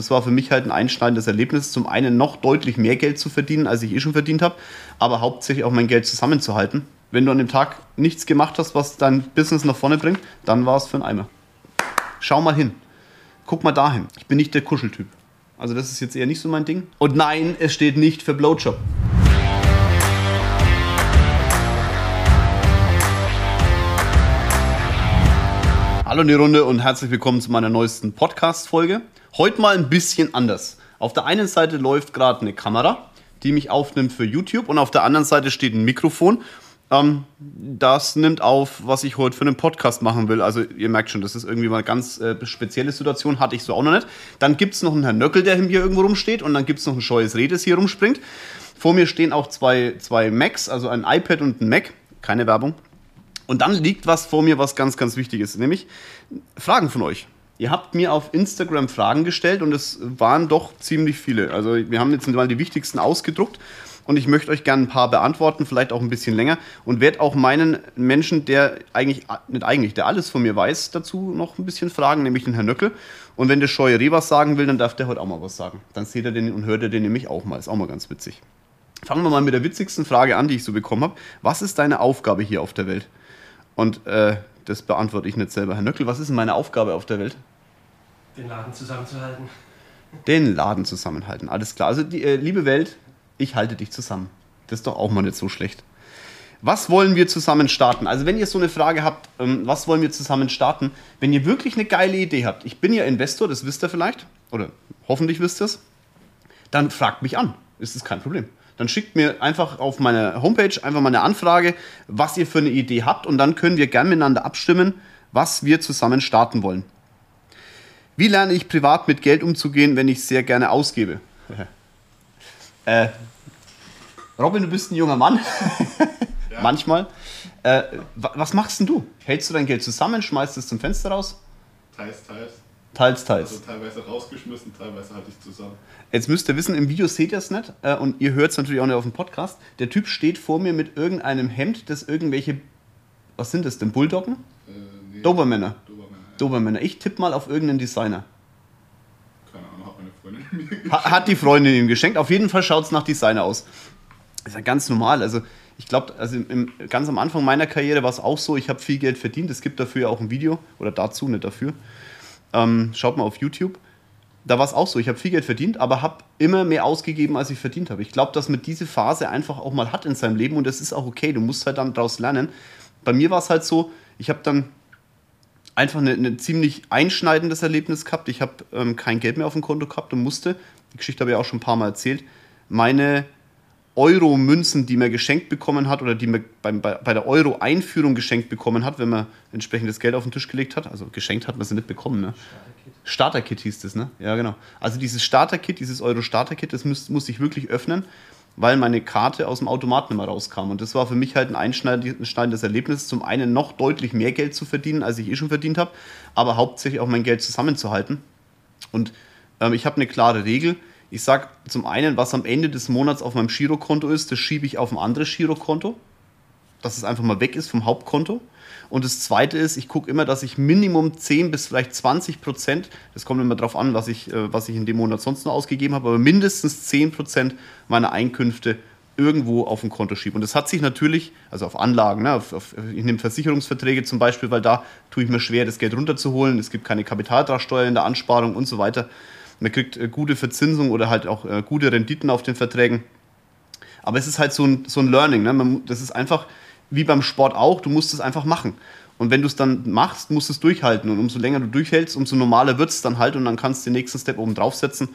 Das war für mich halt ein einschneidendes Erlebnis, zum einen noch deutlich mehr Geld zu verdienen, als ich eh schon verdient habe, aber hauptsächlich auch mein Geld zusammenzuhalten. Wenn du an dem Tag nichts gemacht hast, was dein Business nach vorne bringt, dann war es für ein Eimer. Schau mal hin. Guck mal dahin. Ich bin nicht der Kuscheltyp. Also das ist jetzt eher nicht so mein Ding. Und nein, es steht nicht für Blowjob. Hallo in die Runde und herzlich willkommen zu meiner neuesten Podcast-Folge. Heute mal ein bisschen anders. Auf der einen Seite läuft gerade eine Kamera, die mich aufnimmt für YouTube und auf der anderen Seite steht ein Mikrofon. Ähm, das nimmt auf, was ich heute für einen Podcast machen will. Also ihr merkt schon, das ist irgendwie mal eine ganz äh, spezielle Situation, hatte ich so auch noch nicht. Dann gibt es noch einen Herrn Nöckel, der hier irgendwo rumsteht und dann gibt es noch ein scheues Reh, das hier rumspringt. Vor mir stehen auch zwei, zwei Macs, also ein iPad und ein Mac. Keine Werbung. Und dann liegt was vor mir, was ganz, ganz wichtig ist, nämlich Fragen von euch. Ihr habt mir auf Instagram Fragen gestellt und es waren doch ziemlich viele. Also wir haben jetzt mal die wichtigsten ausgedruckt und ich möchte euch gerne ein paar beantworten, vielleicht auch ein bisschen länger und werde auch meinen Menschen, der eigentlich, nicht eigentlich, der alles von mir weiß, dazu noch ein bisschen fragen, nämlich den Herrn Nöckel. Und wenn der Scheue Reh was sagen will, dann darf der heute auch mal was sagen. Dann seht ihr den und hört ihr den nämlich auch mal. Ist auch mal ganz witzig. Fangen wir mal mit der witzigsten Frage an, die ich so bekommen habe. Was ist deine Aufgabe hier auf der Welt? Und äh, das beantworte ich nicht selber. Herr Nöckel, was ist meine Aufgabe auf der Welt? Den Laden zusammenzuhalten. Den Laden zusammenhalten, alles klar. Also, die, äh, liebe Welt, ich halte dich zusammen. Das ist doch auch mal nicht so schlecht. Was wollen wir zusammen starten? Also, wenn ihr so eine Frage habt, ähm, was wollen wir zusammen starten? Wenn ihr wirklich eine geile Idee habt, ich bin ja Investor, das wisst ihr vielleicht, oder hoffentlich wisst ihr es, dann fragt mich an. Ist das kein Problem dann schickt mir einfach auf meine Homepage einfach mal eine Anfrage, was ihr für eine Idee habt und dann können wir gern miteinander abstimmen, was wir zusammen starten wollen. Wie lerne ich privat mit Geld umzugehen, wenn ich sehr gerne ausgebe? äh, Robin, du bist ein junger Mann. ja. Manchmal. Äh, was machst denn du? Hältst du dein Geld zusammen, schmeißt es zum Fenster raus? Teils, teils. Teils, teils. Also teilweise rausgeschmissen, teilweise hatte ich zusammen. Jetzt müsst ihr wissen, im Video seht ihr es nicht äh, und ihr hört es natürlich auch nicht auf dem Podcast. Der Typ steht vor mir mit irgendeinem Hemd, das irgendwelche, was sind das denn, Bulldoggen? Äh, nee. Dobermänner. Dobermänner. Dobermänner. Ich tippe mal auf irgendeinen Designer. Keine Ahnung, hat meine Freundin mir geschenkt. Hat die Freundin ihm geschenkt. Auf jeden Fall schaut es nach Designer aus. ist ja ganz normal. Also ich glaube, also im, ganz am Anfang meiner Karriere war es auch so, ich habe viel Geld verdient. Es gibt dafür ja auch ein Video, oder dazu, nicht dafür. Ähm, schaut mal auf YouTube. Da war es auch so. Ich habe viel Geld verdient, aber habe immer mehr ausgegeben, als ich verdient habe. Ich glaube, dass man diese Phase einfach auch mal hat in seinem Leben und das ist auch okay. Du musst halt dann daraus lernen. Bei mir war es halt so, ich habe dann einfach ein ziemlich einschneidendes Erlebnis gehabt. Ich habe ähm, kein Geld mehr auf dem Konto gehabt und musste, die Geschichte habe ich auch schon ein paar Mal erzählt, meine Euro-Münzen, die man geschenkt bekommen hat oder die man bei, bei, bei der Euro-Einführung geschenkt bekommen hat, wenn man entsprechendes Geld auf den Tisch gelegt hat. Also geschenkt hat man sie nicht bekommen, ne? Starter-Kit. Starter hieß das, ne? Ja, genau. Also dieses Starter-Kit, dieses Euro-Starter-Kit, das muss, muss ich wirklich öffnen, weil meine Karte aus dem Automaten immer rauskam. Und das war für mich halt ein einschneidendes Erlebnis, zum einen noch deutlich mehr Geld zu verdienen, als ich eh schon verdient habe, aber hauptsächlich auch mein Geld zusammenzuhalten. Und ähm, ich habe eine klare Regel ich sage zum einen, was am Ende des Monats auf meinem Girokonto ist, das schiebe ich auf ein anderes Girokonto, dass es einfach mal weg ist vom Hauptkonto. Und das zweite ist, ich gucke immer, dass ich Minimum 10 bis vielleicht 20 Prozent, das kommt immer darauf an, was ich, äh, was ich in dem Monat sonst noch ausgegeben habe, aber mindestens 10 Prozent meiner Einkünfte irgendwo auf ein Konto schiebe. Und das hat sich natürlich, also auf Anlagen, ne, auf, auf, ich nehme Versicherungsverträge zum Beispiel, weil da tue ich mir schwer, das Geld runterzuholen. Es gibt keine Kapitaltragsteuer in der Ansparung und so weiter. Man kriegt äh, gute Verzinsung oder halt auch äh, gute Renditen auf den Verträgen. Aber es ist halt so ein, so ein Learning. Ne? Man, das ist einfach wie beim Sport auch, du musst es einfach machen. Und wenn du es dann machst, musst du es durchhalten. Und umso länger du durchhältst, umso normaler wird es dann halt und dann kannst du den nächsten Step oben draufsetzen.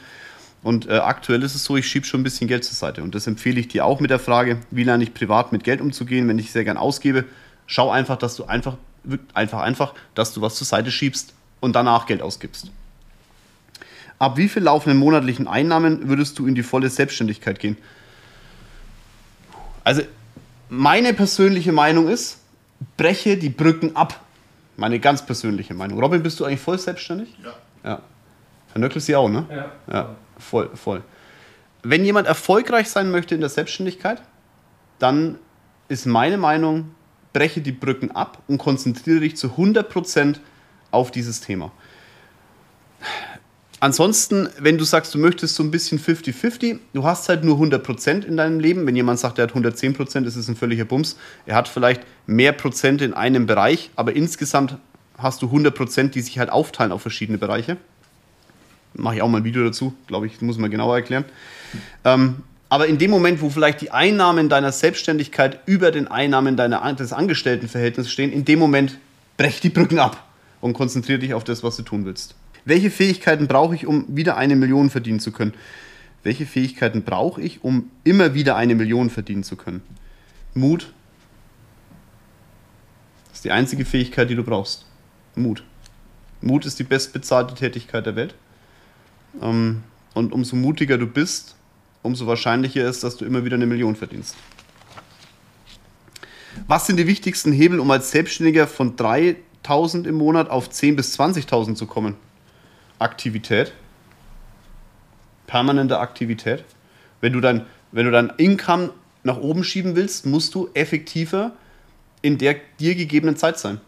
Und äh, aktuell ist es so, ich schiebe schon ein bisschen Geld zur Seite. Und das empfehle ich dir auch mit der Frage, wie lerne ich privat mit Geld umzugehen, wenn ich sehr gern ausgebe. Schau einfach, dass du einfach, einfach, einfach, dass du was zur Seite schiebst und danach Geld ausgibst. Ab wie viel laufenden monatlichen Einnahmen würdest du in die volle Selbstständigkeit gehen? Also, meine persönliche Meinung ist, breche die Brücken ab. Meine ganz persönliche Meinung. Robin, bist du eigentlich voll selbstständig? Ja. ja. Herr Nöckl, Sie auch, ne? Ja. ja. Voll, voll. Wenn jemand erfolgreich sein möchte in der Selbstständigkeit, dann ist meine Meinung, breche die Brücken ab und konzentriere dich zu 100% auf dieses Thema Ansonsten, wenn du sagst, du möchtest so ein bisschen 50-50, du hast halt nur 100% in deinem Leben. Wenn jemand sagt, er hat 110%, ist es ein völliger Bums. Er hat vielleicht mehr Prozent in einem Bereich, aber insgesamt hast du 100%, die sich halt aufteilen auf verschiedene Bereiche. Mache ich auch mal ein Video dazu, glaube ich, muss man genauer erklären. Ähm, aber in dem Moment, wo vielleicht die Einnahmen deiner Selbstständigkeit über den Einnahmen deiner, des Angestelltenverhältnisses stehen, in dem Moment brech die Brücken ab und konzentriere dich auf das, was du tun willst. Welche Fähigkeiten brauche ich, um wieder eine Million verdienen zu können? Welche Fähigkeiten brauche ich, um immer wieder eine Million verdienen zu können? Mut. Das ist die einzige Fähigkeit, die du brauchst. Mut. Mut ist die bestbezahlte Tätigkeit der Welt. Ähm, und umso mutiger du bist, umso wahrscheinlicher ist, dass du immer wieder eine Million verdienst. Was sind die wichtigsten Hebel, um als Selbstständiger von 3.000 im Monat auf 10.000 bis 20.000 zu kommen? Aktivität, permanente Aktivität. Wenn du dein, wenn du dein Income nach oben schieben willst, musst du effektiver in der dir gegebenen Zeit sein.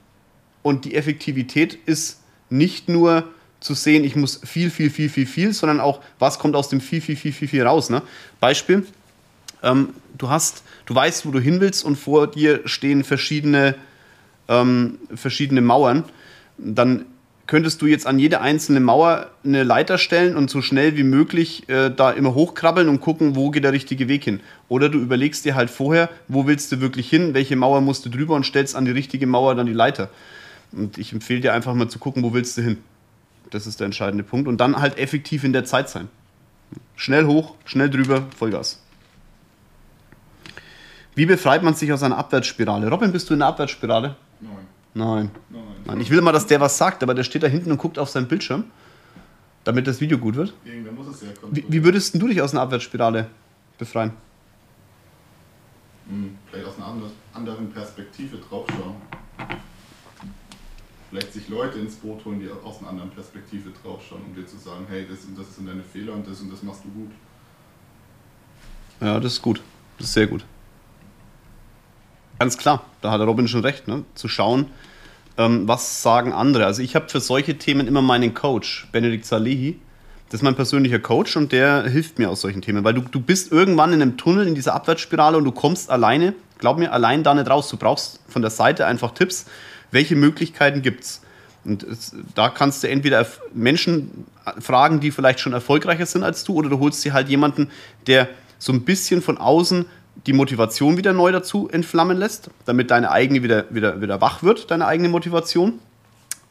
Und die Effektivität ist nicht nur zu sehen, ich muss viel, viel, viel, viel, viel, sondern auch, was kommt aus dem viel, viel, viel, viel, viel raus. Ne? Beispiel, ähm, du hast, du weißt, wo du hin willst und vor dir stehen verschiedene, ähm, verschiedene Mauern. Dann könntest du jetzt an jede einzelne Mauer eine Leiter stellen und so schnell wie möglich äh, da immer hochkrabbeln und gucken, wo geht der richtige Weg hin. Oder du überlegst dir halt vorher, wo willst du wirklich hin, welche Mauer musst du drüber und stellst an die richtige Mauer dann die Leiter. Und ich empfehle dir einfach mal zu gucken, wo willst du hin. Das ist der entscheidende Punkt. Und dann halt effektiv in der Zeit sein. Schnell hoch, schnell drüber, Vollgas. Wie befreit man sich aus einer Abwärtsspirale? Robin, bist du in einer Abwärtsspirale? Nein. Nein. Ich will mal, dass der was sagt, aber der steht da hinten und guckt auf seinen Bildschirm, damit das Video gut wird. Irgendwer muss es ja Wie, wie würdest du dich aus einer Abwärtsspirale befreien? Hm, vielleicht aus einer anderen Perspektive draufschauen. Vielleicht sich Leute ins Boot holen, die aus einer anderen Perspektive draufschauen, um dir zu sagen, hey, das, und das sind deine Fehler und das und das machst du gut. Ja, das ist gut. Das ist sehr gut. Ganz klar, da hat Robin schon recht, ne? zu schauen, ähm, was sagen andere. Also ich habe für solche Themen immer meinen Coach, Benedikt Salehi. Das ist mein persönlicher Coach und der hilft mir aus solchen Themen, weil du, du bist irgendwann in einem Tunnel, in dieser Abwärtsspirale und du kommst alleine, glaub mir, allein da nicht raus. Du brauchst von der Seite einfach Tipps, welche Möglichkeiten gibt es. Und da kannst du entweder Menschen fragen, die vielleicht schon erfolgreicher sind als du, oder du holst dir halt jemanden, der so ein bisschen von außen die Motivation wieder neu dazu entflammen lässt, damit deine eigene wieder, wieder, wieder wach wird, deine eigene Motivation.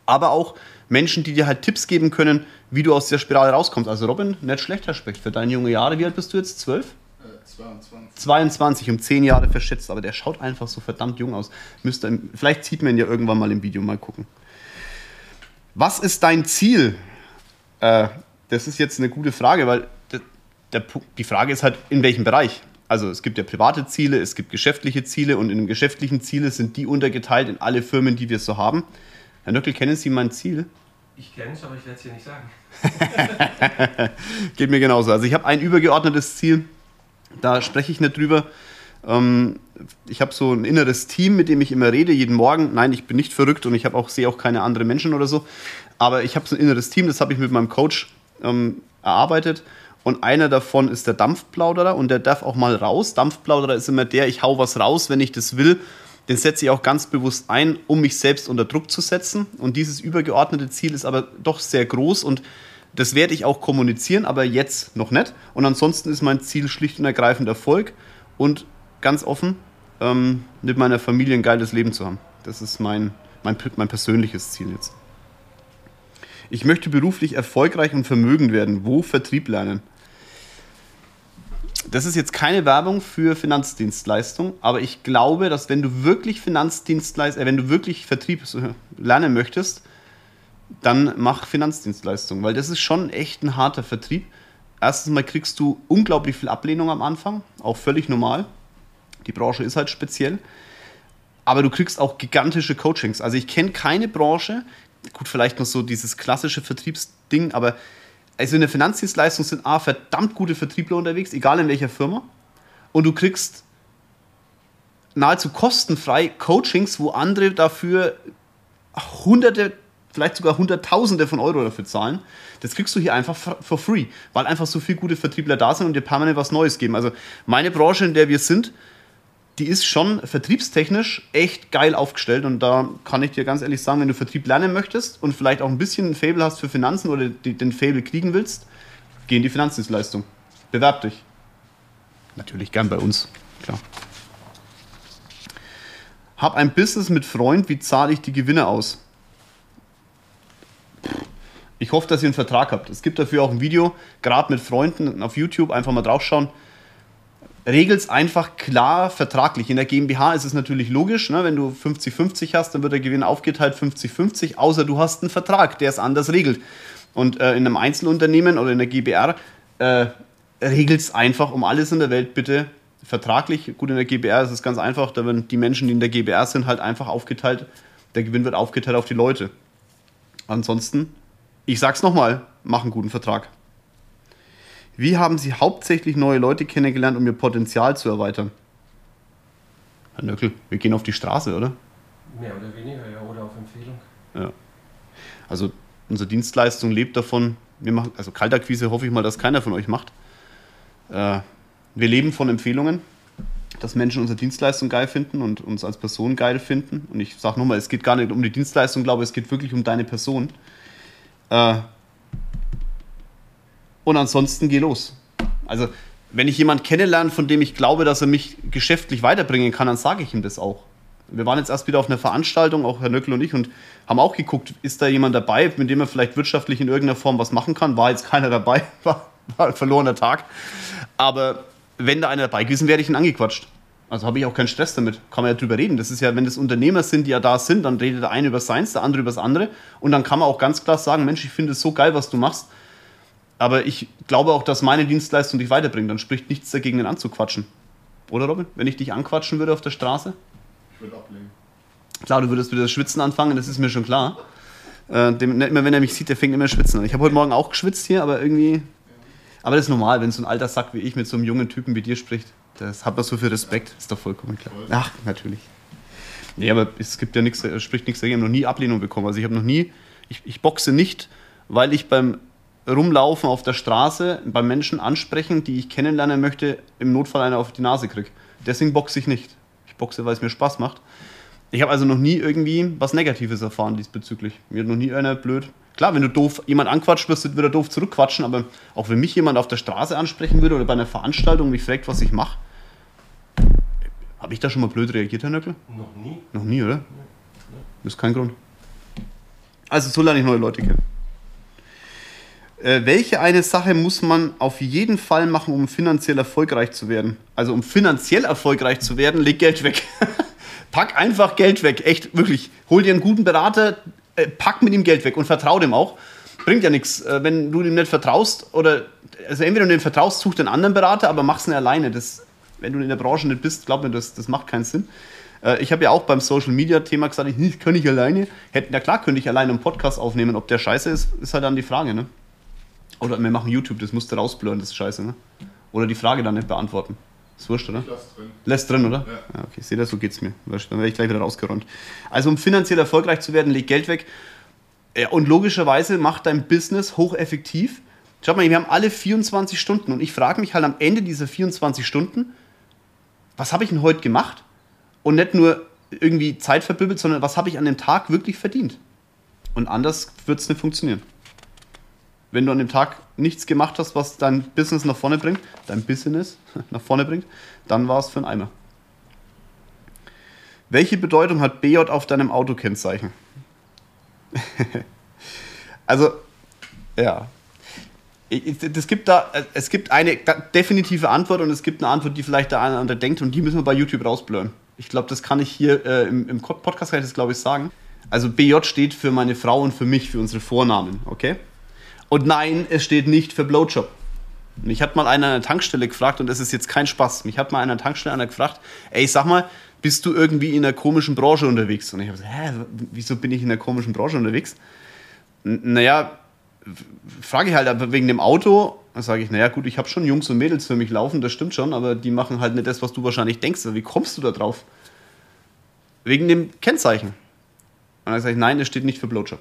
Aber auch Menschen, die dir halt Tipps geben können, wie du aus der Spirale rauskommst. Also Robin, nicht schlechter Specht für deine junge Jahre. Wie alt bist du jetzt? Zwölf? Äh, 22. 22, um 10 Jahre verschätzt, aber der schaut einfach so verdammt jung aus. Müsste, vielleicht sieht man ihn ja irgendwann mal im Video, mal gucken. Was ist dein Ziel? Äh, das ist jetzt eine gute Frage, weil der, der, die Frage ist halt, in welchem Bereich? Also es gibt ja private Ziele, es gibt geschäftliche Ziele und in den geschäftlichen Ziele sind die untergeteilt in alle Firmen, die wir so haben. Herr Nöckel, kennen Sie mein Ziel? Ich kenne es, aber ich werde es hier nicht sagen. Geht mir genauso. Also ich habe ein übergeordnetes Ziel, da spreche ich nicht drüber. Ähm, ich habe so ein inneres Team, mit dem ich immer rede, jeden Morgen. Nein, ich bin nicht verrückt und ich habe auch, sehe auch keine anderen Menschen oder so. Aber ich habe so ein inneres Team, das habe ich mit meinem Coach ähm, erarbeitet. Und einer davon ist der Dampfplauderer und der darf auch mal raus. Dampfplauderer ist immer der, ich hau was raus, wenn ich das will. Den setze ich auch ganz bewusst ein, um mich selbst unter Druck zu setzen. Und dieses übergeordnete Ziel ist aber doch sehr groß und das werde ich auch kommunizieren, aber jetzt noch nicht. Und ansonsten ist mein Ziel schlicht und ergreifend Erfolg und ganz offen, ähm, mit meiner Familie ein geiles Leben zu haben. Das ist mein, mein, mein persönliches Ziel jetzt. Ich möchte beruflich erfolgreich und vermögend werden. Wo Vertrieb lernen? Das ist jetzt keine Werbung für Finanzdienstleistung, aber ich glaube, dass wenn du wirklich Finanzdienstleistung, äh, wenn du wirklich Vertrieb lernen möchtest, dann mach Finanzdienstleistungen, weil das ist schon echt ein harter Vertrieb. Erstens mal kriegst du unglaublich viel Ablehnung am Anfang, auch völlig normal. Die Branche ist halt speziell. Aber du kriegst auch gigantische Coachings. Also ich kenne keine Branche, gut, vielleicht noch so dieses klassische Vertriebsding, aber also in der Finanzdienstleistung sind A, verdammt gute Vertriebler unterwegs, egal in welcher Firma. Und du kriegst nahezu kostenfrei Coachings, wo andere dafür hunderte, vielleicht sogar Hunderttausende von Euro dafür zahlen. Das kriegst du hier einfach for free, weil einfach so viele gute Vertriebler da sind und dir permanent was Neues geben. Also meine Branche, in der wir sind, die ist schon vertriebstechnisch echt geil aufgestellt und da kann ich dir ganz ehrlich sagen, wenn du Vertrieb lernen möchtest und vielleicht auch ein bisschen ein Fable hast für Finanzen oder den Fable kriegen willst, geh in die Finanzdienstleistung. Bewerb dich. Natürlich gern bei uns, klar. Hab ein Business mit Freund, wie zahle ich die Gewinne aus? Ich hoffe, dass ihr einen Vertrag habt. Es gibt dafür auch ein Video, gerade mit Freunden auf YouTube, einfach mal draufschauen. Regelt es einfach klar vertraglich. In der GmbH ist es natürlich logisch, ne? wenn du 50-50 hast, dann wird der Gewinn aufgeteilt 50-50, außer du hast einen Vertrag, der es anders regelt. Und äh, in einem Einzelunternehmen oder in der GBR äh, regelt es einfach um alles in der Welt bitte vertraglich. Gut, in der GBR ist es ganz einfach, da werden die Menschen, die in der GBR sind, halt einfach aufgeteilt. Der Gewinn wird aufgeteilt auf die Leute. Ansonsten, ich sag's nochmal, mach einen guten Vertrag. Wie haben Sie hauptsächlich neue Leute kennengelernt, um Ihr Potenzial zu erweitern? Herr Nöckel, wir gehen auf die Straße, oder? Mehr oder weniger, ja, oder auf Empfehlung. Ja. Also unsere Dienstleistung lebt davon, wir machen, also Kaltakquise hoffe ich mal, dass keiner von euch macht. Äh, wir leben von Empfehlungen, dass Menschen unsere Dienstleistung geil finden und uns als Person geil finden. Und ich sage nochmal, es geht gar nicht um die Dienstleistung, glaube ich, es geht wirklich um deine Person. Äh, und ansonsten geh los. Also, wenn ich jemanden kennenlerne, von dem ich glaube, dass er mich geschäftlich weiterbringen kann, dann sage ich ihm das auch. Wir waren jetzt erst wieder auf einer Veranstaltung, auch Herr Nöckel und ich, und haben auch geguckt, ist da jemand dabei, mit dem er vielleicht wirtschaftlich in irgendeiner Form was machen kann. War jetzt keiner dabei, war, war ein verlorener Tag. Aber wenn da einer dabei gewesen wäre, ich ihn angequatscht. Also habe ich auch keinen Stress damit. Kann man ja drüber reden. Das ist ja, wenn das Unternehmer sind, die ja da sind, dann redet der eine über seins, der andere über das andere. Und dann kann man auch ganz klar sagen, Mensch, ich finde es so geil, was du machst. Aber ich glaube auch, dass meine Dienstleistung dich weiterbringt. Dann spricht nichts dagegen, ihn anzuquatschen. Oder Robin? Wenn ich dich anquatschen würde auf der Straße? Ich würde ablehnen. Klar, du würdest wieder das Schwitzen anfangen, das ist mir schon klar. Äh, dem, immer wenn er mich sieht, der fängt immer Schwitzen an. Ich habe heute Morgen auch geschwitzt hier, aber irgendwie. Aber das ist normal, wenn so ein alter Sack wie ich mit so einem jungen Typen wie dir spricht. Das hat man so viel Respekt, ist doch vollkommen klar. Ach, natürlich. Nee, aber es gibt ja nichts, es spricht nichts dagegen. Ich habe noch nie Ablehnung bekommen. Also ich habe noch nie, ich, ich boxe nicht, weil ich beim Rumlaufen auf der Straße beim Menschen ansprechen, die ich kennenlernen möchte, im Notfall einer auf die Nase kriege. Deswegen boxe ich nicht. Ich boxe, weil es mir Spaß macht. Ich habe also noch nie irgendwie was Negatives erfahren diesbezüglich. Mir hat noch nie einer blöd. Klar, wenn du doof jemand anquatscht, wirst du wieder doof zurückquatschen, aber auch wenn mich jemand auf der Straße ansprechen würde oder bei einer Veranstaltung mich fragt, was ich mache, habe ich da schon mal blöd reagiert, Herr Nöckel? Noch nie. Noch nie, oder? Das ist kein Grund. Also so lerne ich neue Leute kennen. Äh, welche eine Sache muss man auf jeden Fall machen, um finanziell erfolgreich zu werden? Also um finanziell erfolgreich zu werden, leg Geld weg. pack einfach Geld weg, echt, wirklich. Hol dir einen guten Berater, äh, pack mit ihm Geld weg und vertrau dem auch. Bringt ja nichts, äh, wenn du ihm nicht vertraust oder, also entweder du dem vertraust, such den anderen Berater, aber mach's nicht alleine. Das, wenn du in der Branche nicht bist, glaub mir, das, das macht keinen Sinn. Äh, ich habe ja auch beim Social Media Thema gesagt, ich, ich kann nicht alleine. Hätten, ja klar, könnte ich alleine einen Podcast aufnehmen. Ob der scheiße ist, ist halt dann die Frage, ne? Oder wir machen YouTube, das musst du rausblurren, das ist scheiße, ne? Oder die Frage dann nicht beantworten. Ist wurscht, oder? Ich lass drin. Lässt drin, oder? Ja. ja okay, seht ihr, so geht's mir. Dann werde ich gleich wieder rausgeräumt. Also, um finanziell erfolgreich zu werden, leg Geld weg. Ja, und logischerweise mach dein Business hocheffektiv. Schaut mal, wir haben alle 24 Stunden und ich frage mich halt am Ende dieser 24 Stunden, was habe ich denn heute gemacht? Und nicht nur irgendwie Zeit verbübbelt, sondern was habe ich an dem Tag wirklich verdient? Und anders wird es nicht funktionieren. Wenn du an dem Tag nichts gemacht hast, was dein Business nach vorne bringt, dein Business nach vorne bringt, dann war es für einen Eimer. Welche Bedeutung hat BJ auf deinem Autokennzeichen? also, ja. Es gibt da, es gibt eine definitive Antwort und es gibt eine Antwort, die vielleicht der eine oder andere denkt und die müssen wir bei YouTube rausblören. Ich glaube, das kann ich hier äh, im, im Podcast kann ich das glaube ich sagen. Also BJ steht für meine Frau und für mich, für unsere Vornamen, okay? Und nein, es steht nicht für Blowjob. Mich hat mal einer an der Tankstelle gefragt, und das ist jetzt kein Spaß, mich hat mal einer an der Tankstelle einer gefragt, ey, sag mal, bist du irgendwie in einer komischen Branche unterwegs? Und ich habe gesagt, hä, wieso bin ich in einer komischen Branche unterwegs? N naja, frage ich halt aber wegen dem Auto, dann sage ich, naja gut, ich habe schon Jungs und Mädels für mich laufen, das stimmt schon, aber die machen halt nicht das, was du wahrscheinlich denkst. Wie kommst du da drauf? Wegen dem Kennzeichen. Und dann sage ich, nein, es steht nicht für Blowjob.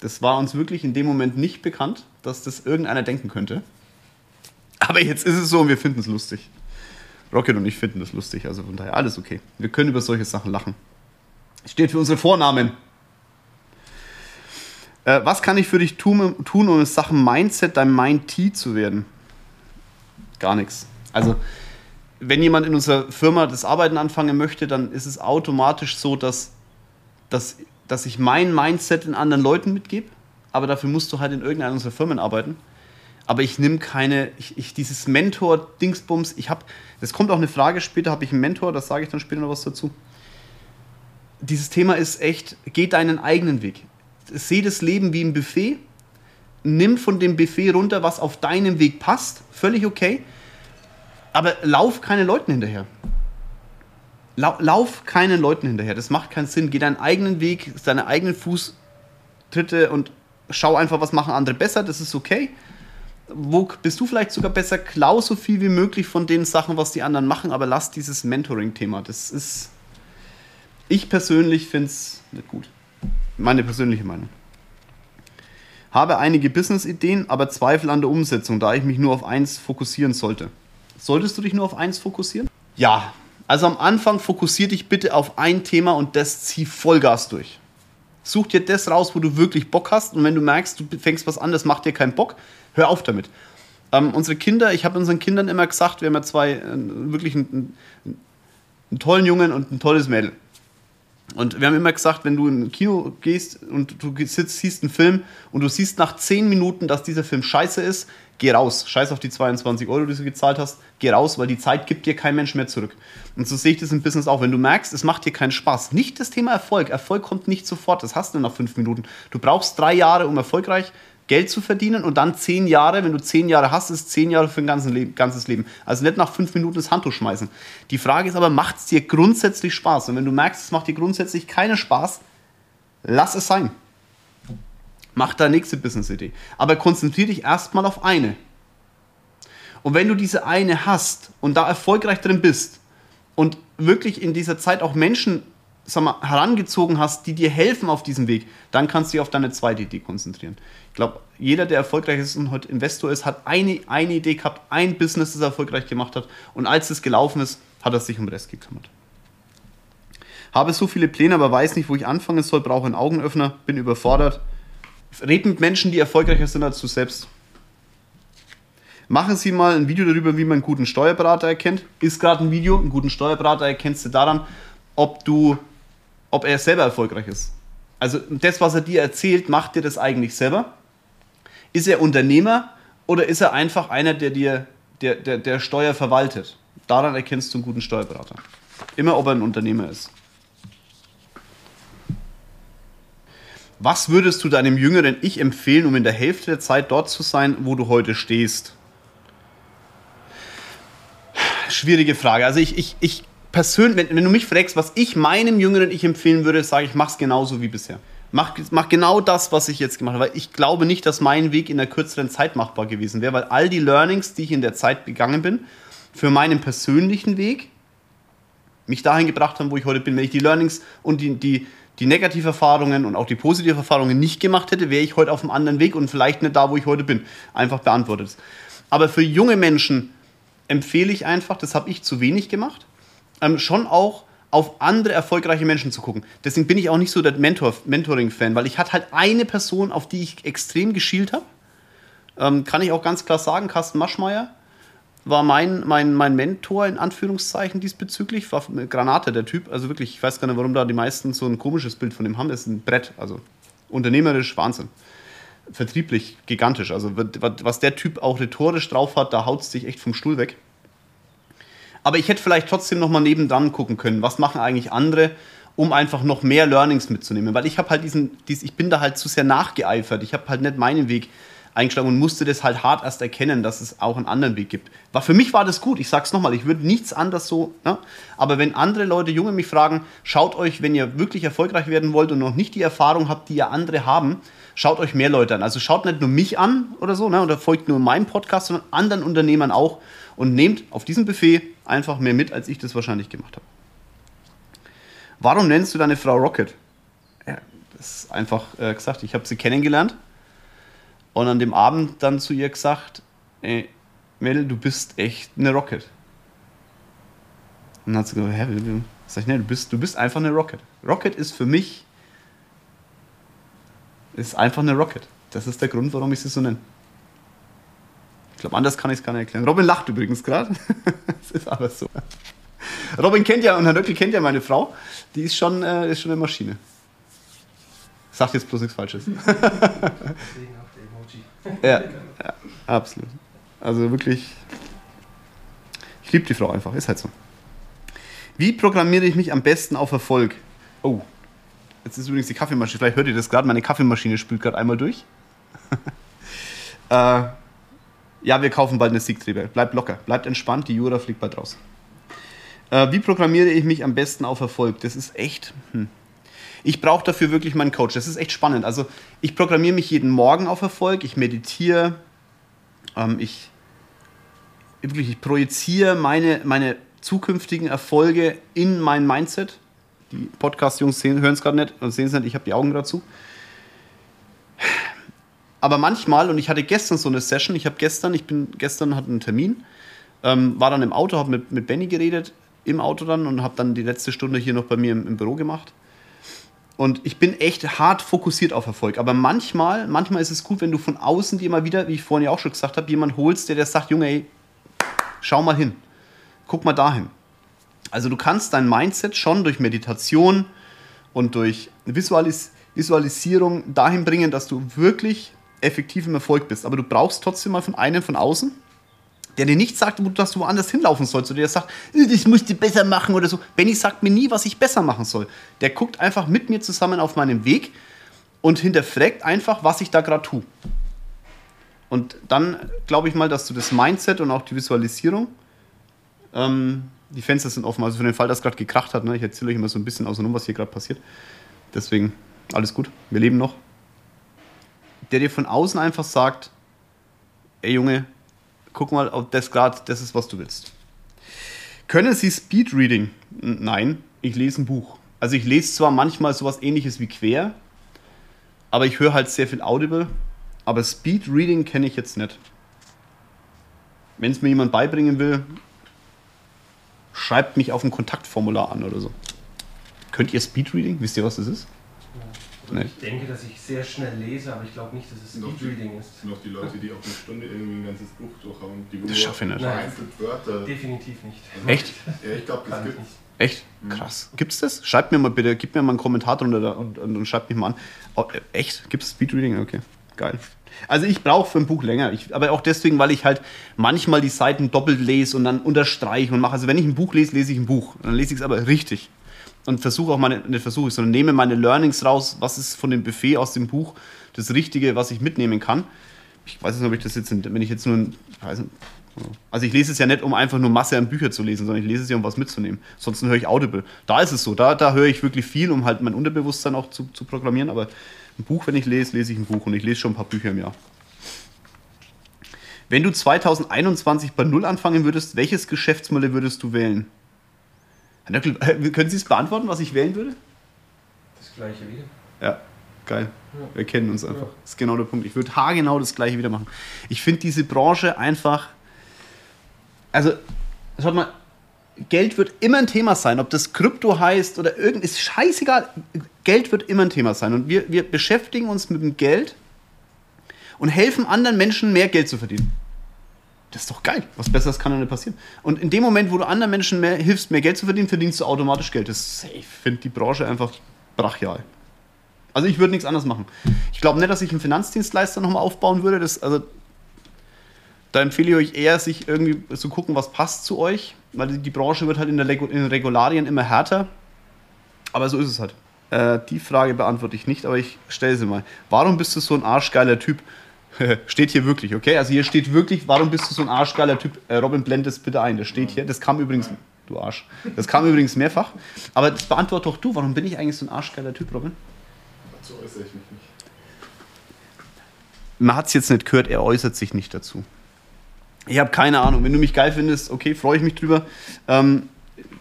Das war uns wirklich in dem Moment nicht bekannt, dass das irgendeiner denken könnte. Aber jetzt ist es so und wir finden es lustig. Rocket und ich finden das lustig, also von daher alles okay. Wir können über solche Sachen lachen. Steht für unsere Vornamen. Äh, was kann ich für dich tun, tun um in Sachen Mindset dein Mind-T zu werden? Gar nichts. Also, wenn jemand in unserer Firma das Arbeiten anfangen möchte, dann ist es automatisch so, dass, dass, dass ich mein Mindset in anderen Leuten mitgebe. Aber dafür musst du halt in irgendeiner unserer Firmen arbeiten aber ich nehme keine, ich, ich dieses Mentor-Dingsbums, ich habe, das kommt auch eine Frage später, habe ich einen Mentor, das sage ich dann später noch was dazu. Dieses Thema ist echt, geht deinen eigenen Weg. Seh das Leben wie ein Buffet, nimm von dem Buffet runter, was auf deinem Weg passt, völlig okay, aber lauf keine Leuten hinterher. Lauf keinen Leuten hinterher, das macht keinen Sinn. Geh deinen eigenen Weg, deine eigenen Fußtritte und schau einfach, was machen andere besser, das ist okay wo bist du vielleicht sogar besser? Klau so viel wie möglich von den Sachen, was die anderen machen, aber lass dieses Mentoring-Thema. Das ist. Ich persönlich finde es nicht gut. Meine persönliche Meinung. Habe einige Business-Ideen, aber Zweifel an der Umsetzung, da ich mich nur auf eins fokussieren sollte. Solltest du dich nur auf eins fokussieren? Ja. Also am Anfang fokussier dich bitte auf ein Thema und das zieh Vollgas durch. Such dir das raus, wo du wirklich Bock hast und wenn du merkst, du fängst was an, das macht dir keinen Bock, Hör auf damit. Ähm, unsere Kinder, ich habe unseren Kindern immer gesagt, wir haben ja zwei, äh, wirklich einen, einen, tollen Jungen und ein tolles Mädel. Und wir haben immer gesagt, wenn du in Kino gehst und du sitzt, siehst einen Film und du siehst nach 10 Minuten, dass dieser Film scheiße ist, geh raus. Scheiß auf die 22 Euro, die du gezahlt hast, geh raus, weil die Zeit gibt dir kein Mensch mehr zurück. Und so sehe ich das im Business auch. Wenn du merkst, es macht dir keinen Spaß, nicht das Thema Erfolg. Erfolg kommt nicht sofort, das hast du nach fünf Minuten. Du brauchst drei Jahre, um erfolgreich Geld zu verdienen und dann zehn Jahre, wenn du zehn Jahre hast, ist zehn Jahre für ein ganzes Leben. Ganzes Leben. Also nicht nach fünf Minuten das Handtuch schmeißen. Die Frage ist aber, macht es dir grundsätzlich Spaß? Und wenn du merkst, es macht dir grundsätzlich keinen Spaß, lass es sein. Mach da nächste Business-Idee. Aber konzentriere dich erstmal auf eine. Und wenn du diese eine hast und da erfolgreich drin bist und wirklich in dieser Zeit auch Menschen sag mal, herangezogen hast, die dir helfen auf diesem Weg, dann kannst du dich auf deine zweite Idee konzentrieren. Ich glaube, jeder, der erfolgreich ist und heute Investor ist, hat eine, eine Idee gehabt, ein Business, das er erfolgreich gemacht hat. Und als es gelaufen ist, hat er sich um den Rest gekümmert. Habe so viele Pläne, aber weiß nicht, wo ich anfangen soll, brauche einen Augenöffner, bin überfordert. Red mit Menschen, die erfolgreicher sind als du selbst. Machen Sie mal ein Video darüber, wie man einen guten Steuerberater erkennt. Ist gerade ein Video, einen guten Steuerberater erkennst du daran, ob du ob er selber erfolgreich ist. Also das, was er dir erzählt, macht dir das eigentlich selber? Ist er Unternehmer oder ist er einfach einer, der dir der, der, der Steuer verwaltet? Daran erkennst du einen guten Steuerberater. Immer, ob er ein Unternehmer ist. Was würdest du deinem jüngeren Ich empfehlen, um in der Hälfte der Zeit dort zu sein, wo du heute stehst? Schwierige Frage. Also ich, ich, ich persönlich, wenn, wenn, du mich fragst, was ich meinem jüngeren Ich empfehlen würde, sage ich, mach's genauso wie bisher. Mach, mach genau das, was ich jetzt gemacht habe, weil ich glaube nicht, dass mein Weg in der kürzeren Zeit machbar gewesen wäre, weil all die Learnings, die ich in der Zeit gegangen bin, für meinen persönlichen Weg mich dahin gebracht haben, wo ich heute bin. Wenn ich die Learnings und die, die, die Negativerfahrungen und auch die positiven Erfahrungen nicht gemacht hätte, wäre ich heute auf einem anderen Weg und vielleicht nicht da, wo ich heute bin. Einfach beantwortet. Aber für junge Menschen empfehle ich einfach, das habe ich zu wenig gemacht, ähm, schon auch auf andere erfolgreiche Menschen zu gucken. Deswegen bin ich auch nicht so der Mentor, Mentoring-Fan, weil ich hatte halt eine Person, auf die ich extrem geschielt habe. Ähm, kann ich auch ganz klar sagen, Carsten Maschmeyer war mein, mein, mein Mentor in Anführungszeichen diesbezüglich. War eine Granate, der Typ. Also wirklich, ich weiß gar nicht, warum da die meisten so ein komisches Bild von ihm haben. Das ist ein Brett. Also unternehmerisch Wahnsinn. Vertrieblich gigantisch. Also was der Typ auch rhetorisch drauf hat, da haut es sich echt vom Stuhl weg. Aber ich hätte vielleicht trotzdem noch mal nebendran gucken können, was machen eigentlich andere, um einfach noch mehr Learnings mitzunehmen. Weil ich habe halt diesen, dies, ich bin da halt zu sehr nachgeeifert. Ich habe halt nicht meinen Weg eingeschlagen und musste das halt hart erst erkennen, dass es auch einen anderen Weg gibt. War, für mich war das gut. Ich sag's nochmal, ich würde nichts anders so. Ne? Aber wenn andere Leute, Junge, mich fragen, schaut euch, wenn ihr wirklich erfolgreich werden wollt und noch nicht die Erfahrung habt, die ja andere haben, schaut euch mehr Leute an. Also schaut nicht nur mich an oder so, ne? oder folgt nur meinem Podcast, sondern anderen Unternehmern auch und nehmt auf diesem Buffet einfach mehr mit, als ich das wahrscheinlich gemacht habe. Warum nennst du deine Frau Rocket? Das ist einfach äh, gesagt, ich habe sie kennengelernt und an dem Abend dann zu ihr gesagt, ey, Mädel, du bist echt eine Rocket. Und dann hat sie gesagt, hä, sag ich, nee, du bist, du bist einfach eine Rocket. Rocket ist für mich ist einfach eine Rocket. Das ist der Grund, warum ich sie so nenne. Ich glaube, anders kann ich es gar nicht erklären. Robin lacht übrigens gerade. Es ist aber so. Robin kennt ja, und Herr Nöckel kennt ja meine Frau. Die ist schon, äh, ist schon eine Maschine. Sagt jetzt bloß nichts Falsches. Deswegen auch der Emoji. Ja, ja, absolut. Also wirklich, ich liebe die Frau einfach, ist halt so. Wie programmiere ich mich am besten auf Erfolg? Oh, jetzt ist übrigens die Kaffeemaschine, vielleicht hört ihr das gerade, meine Kaffeemaschine spült gerade einmal durch. äh, ja, wir kaufen bald eine Siegträger. Bleibt locker, bleibt entspannt, die Jura fliegt bald raus. Äh, wie programmiere ich mich am besten auf Erfolg? Das ist echt. Hm. Ich brauche dafür wirklich meinen Coach. Das ist echt spannend. Also ich programmiere mich jeden Morgen auf Erfolg. Ich meditiere. Ähm, ich, wirklich, ich projiziere meine, meine zukünftigen Erfolge in mein Mindset. Die Podcast-Jungs hören es gerade nicht und sehen es nicht. Ich habe die Augen dazu. Aber manchmal, und ich hatte gestern so eine Session, ich habe gestern, ich bin gestern hatte einen Termin, ähm, war dann im Auto, habe mit, mit Benny geredet, im Auto dann und habe dann die letzte Stunde hier noch bei mir im, im Büro gemacht. Und ich bin echt hart fokussiert auf Erfolg. Aber manchmal, manchmal ist es gut, wenn du von außen dir mal wieder, wie ich vorhin ja auch schon gesagt habe, jemand holst, der dir sagt, Junge, ey, schau mal hin. Guck mal dahin. Also du kannst dein Mindset schon durch Meditation und durch Visualis Visualisierung dahin bringen, dass du wirklich effektiv im Erfolg bist. Aber du brauchst trotzdem mal von einem von außen, der dir nicht sagt, dass du woanders hinlaufen sollst oder der sagt, "Äh, das musst du besser machen oder so. Benny sagt mir nie, was ich besser machen soll. Der guckt einfach mit mir zusammen auf meinem Weg und hinterfragt einfach, was ich da gerade tue. Und dann glaube ich mal, dass du das Mindset und auch die Visualisierung, ähm, die Fenster sind offen, also für den Fall, dass gerade gekracht hat, ne? ich erzähle euch immer so ein bisschen außenrum, was hier gerade passiert. Deswegen, alles gut, wir leben noch. Der dir von außen einfach sagt, ey Junge, guck mal, ob das gerade das ist, was du willst. Können Sie Speedreading? Nein, ich lese ein Buch. Also ich lese zwar manchmal sowas ähnliches wie Quer, aber ich höre halt sehr viel Audible, aber Speedreading kenne ich jetzt nicht. Wenn es mir jemand beibringen will, schreibt mich auf ein Kontaktformular an oder so. Könnt ihr Speedreading? Wisst ihr, was das ist? Nee. Ich denke, dass ich sehr schnell lese, aber ich glaube nicht, dass es Speedreading ist. Sind auch die Leute, die auf eine Stunde irgendwie ein ganzes Buch durchhauen. Die Das schaffe ich nicht. Vereinzelt Wörter. Definitiv nicht. Echt? Ja, ich glaube, das gibt nicht. Echt? Krass. Gibt's das? Schreibt mir mal bitte, gib mir mal einen Kommentar drunter da und, und, und schreibt mich mal an. Oh, äh, echt? Gibt's Speedreading? Okay, geil. Also ich brauche für ein Buch länger. Ich, aber auch deswegen, weil ich halt manchmal die Seiten doppelt lese und dann unterstreiche und mache. Also wenn ich ein Buch lese, lese ich ein Buch. Dann lese ich es aber richtig. Und versuche auch meine, nicht versuche sondern nehme meine Learnings raus, was ist von dem Buffet aus dem Buch das Richtige, was ich mitnehmen kann. Ich weiß nicht, ob ich das jetzt, wenn ich jetzt nur ein, weiß nicht, also ich lese es ja nicht, um einfach nur Masse an Büchern zu lesen, sondern ich lese es ja, um was mitzunehmen. Sonst höre ich Audible. Da ist es so, da, da höre ich wirklich viel, um halt mein Unterbewusstsein auch zu, zu programmieren. Aber ein Buch, wenn ich lese, lese ich ein Buch und ich lese schon ein paar Bücher im Jahr. Wenn du 2021 bei Null anfangen würdest, welches Geschäftsmodell würdest du wählen? Herr Nöckel, äh, können Sie es beantworten, was ich wählen würde? Das gleiche wieder. Ja, geil. Ja. Wir kennen uns einfach. Ja. Das ist genau der Punkt. Ich würde haargenau das gleiche wieder machen. Ich finde diese Branche einfach. Also, schaut mal, Geld wird immer ein Thema sein. Ob das Krypto heißt oder irgend, ist scheißegal. Geld wird immer ein Thema sein. Und wir, wir beschäftigen uns mit dem Geld und helfen anderen Menschen mehr Geld zu verdienen. Das ist doch geil. Was Besseres kann ja nicht passieren. Und in dem Moment, wo du anderen Menschen mehr, hilfst, mehr Geld zu verdienen, verdienst du automatisch Geld. Das ist safe. Ich finde die Branche einfach brachial. Also ich würde nichts anderes machen. Ich glaube nicht, dass ich einen Finanzdienstleister nochmal aufbauen würde. Das, also, da empfehle ich euch eher, sich irgendwie zu gucken, was passt zu euch. Weil die, Branche wird halt in, der in den Regularien immer härter. Aber so ist es halt. Äh, die Frage beantworte ich nicht, aber ich stelle sie mal. Warum bist du so ein arschgeiler Typ? steht hier wirklich, okay? Also hier steht wirklich, warum bist du so ein arschgeiler Typ? Äh, Robin, blend das bitte ein. Das steht hier. Das kam übrigens, du Arsch. Das kam übrigens mehrfach. Aber das beantworte doch du. Warum bin ich eigentlich so ein arschgeiler Typ, Robin? Dazu äußere ich mich nicht. Man hat es jetzt nicht gehört, er äußert sich nicht dazu. Ich habe keine Ahnung. Wenn du mich geil findest, okay, freue ich mich drüber. Ähm,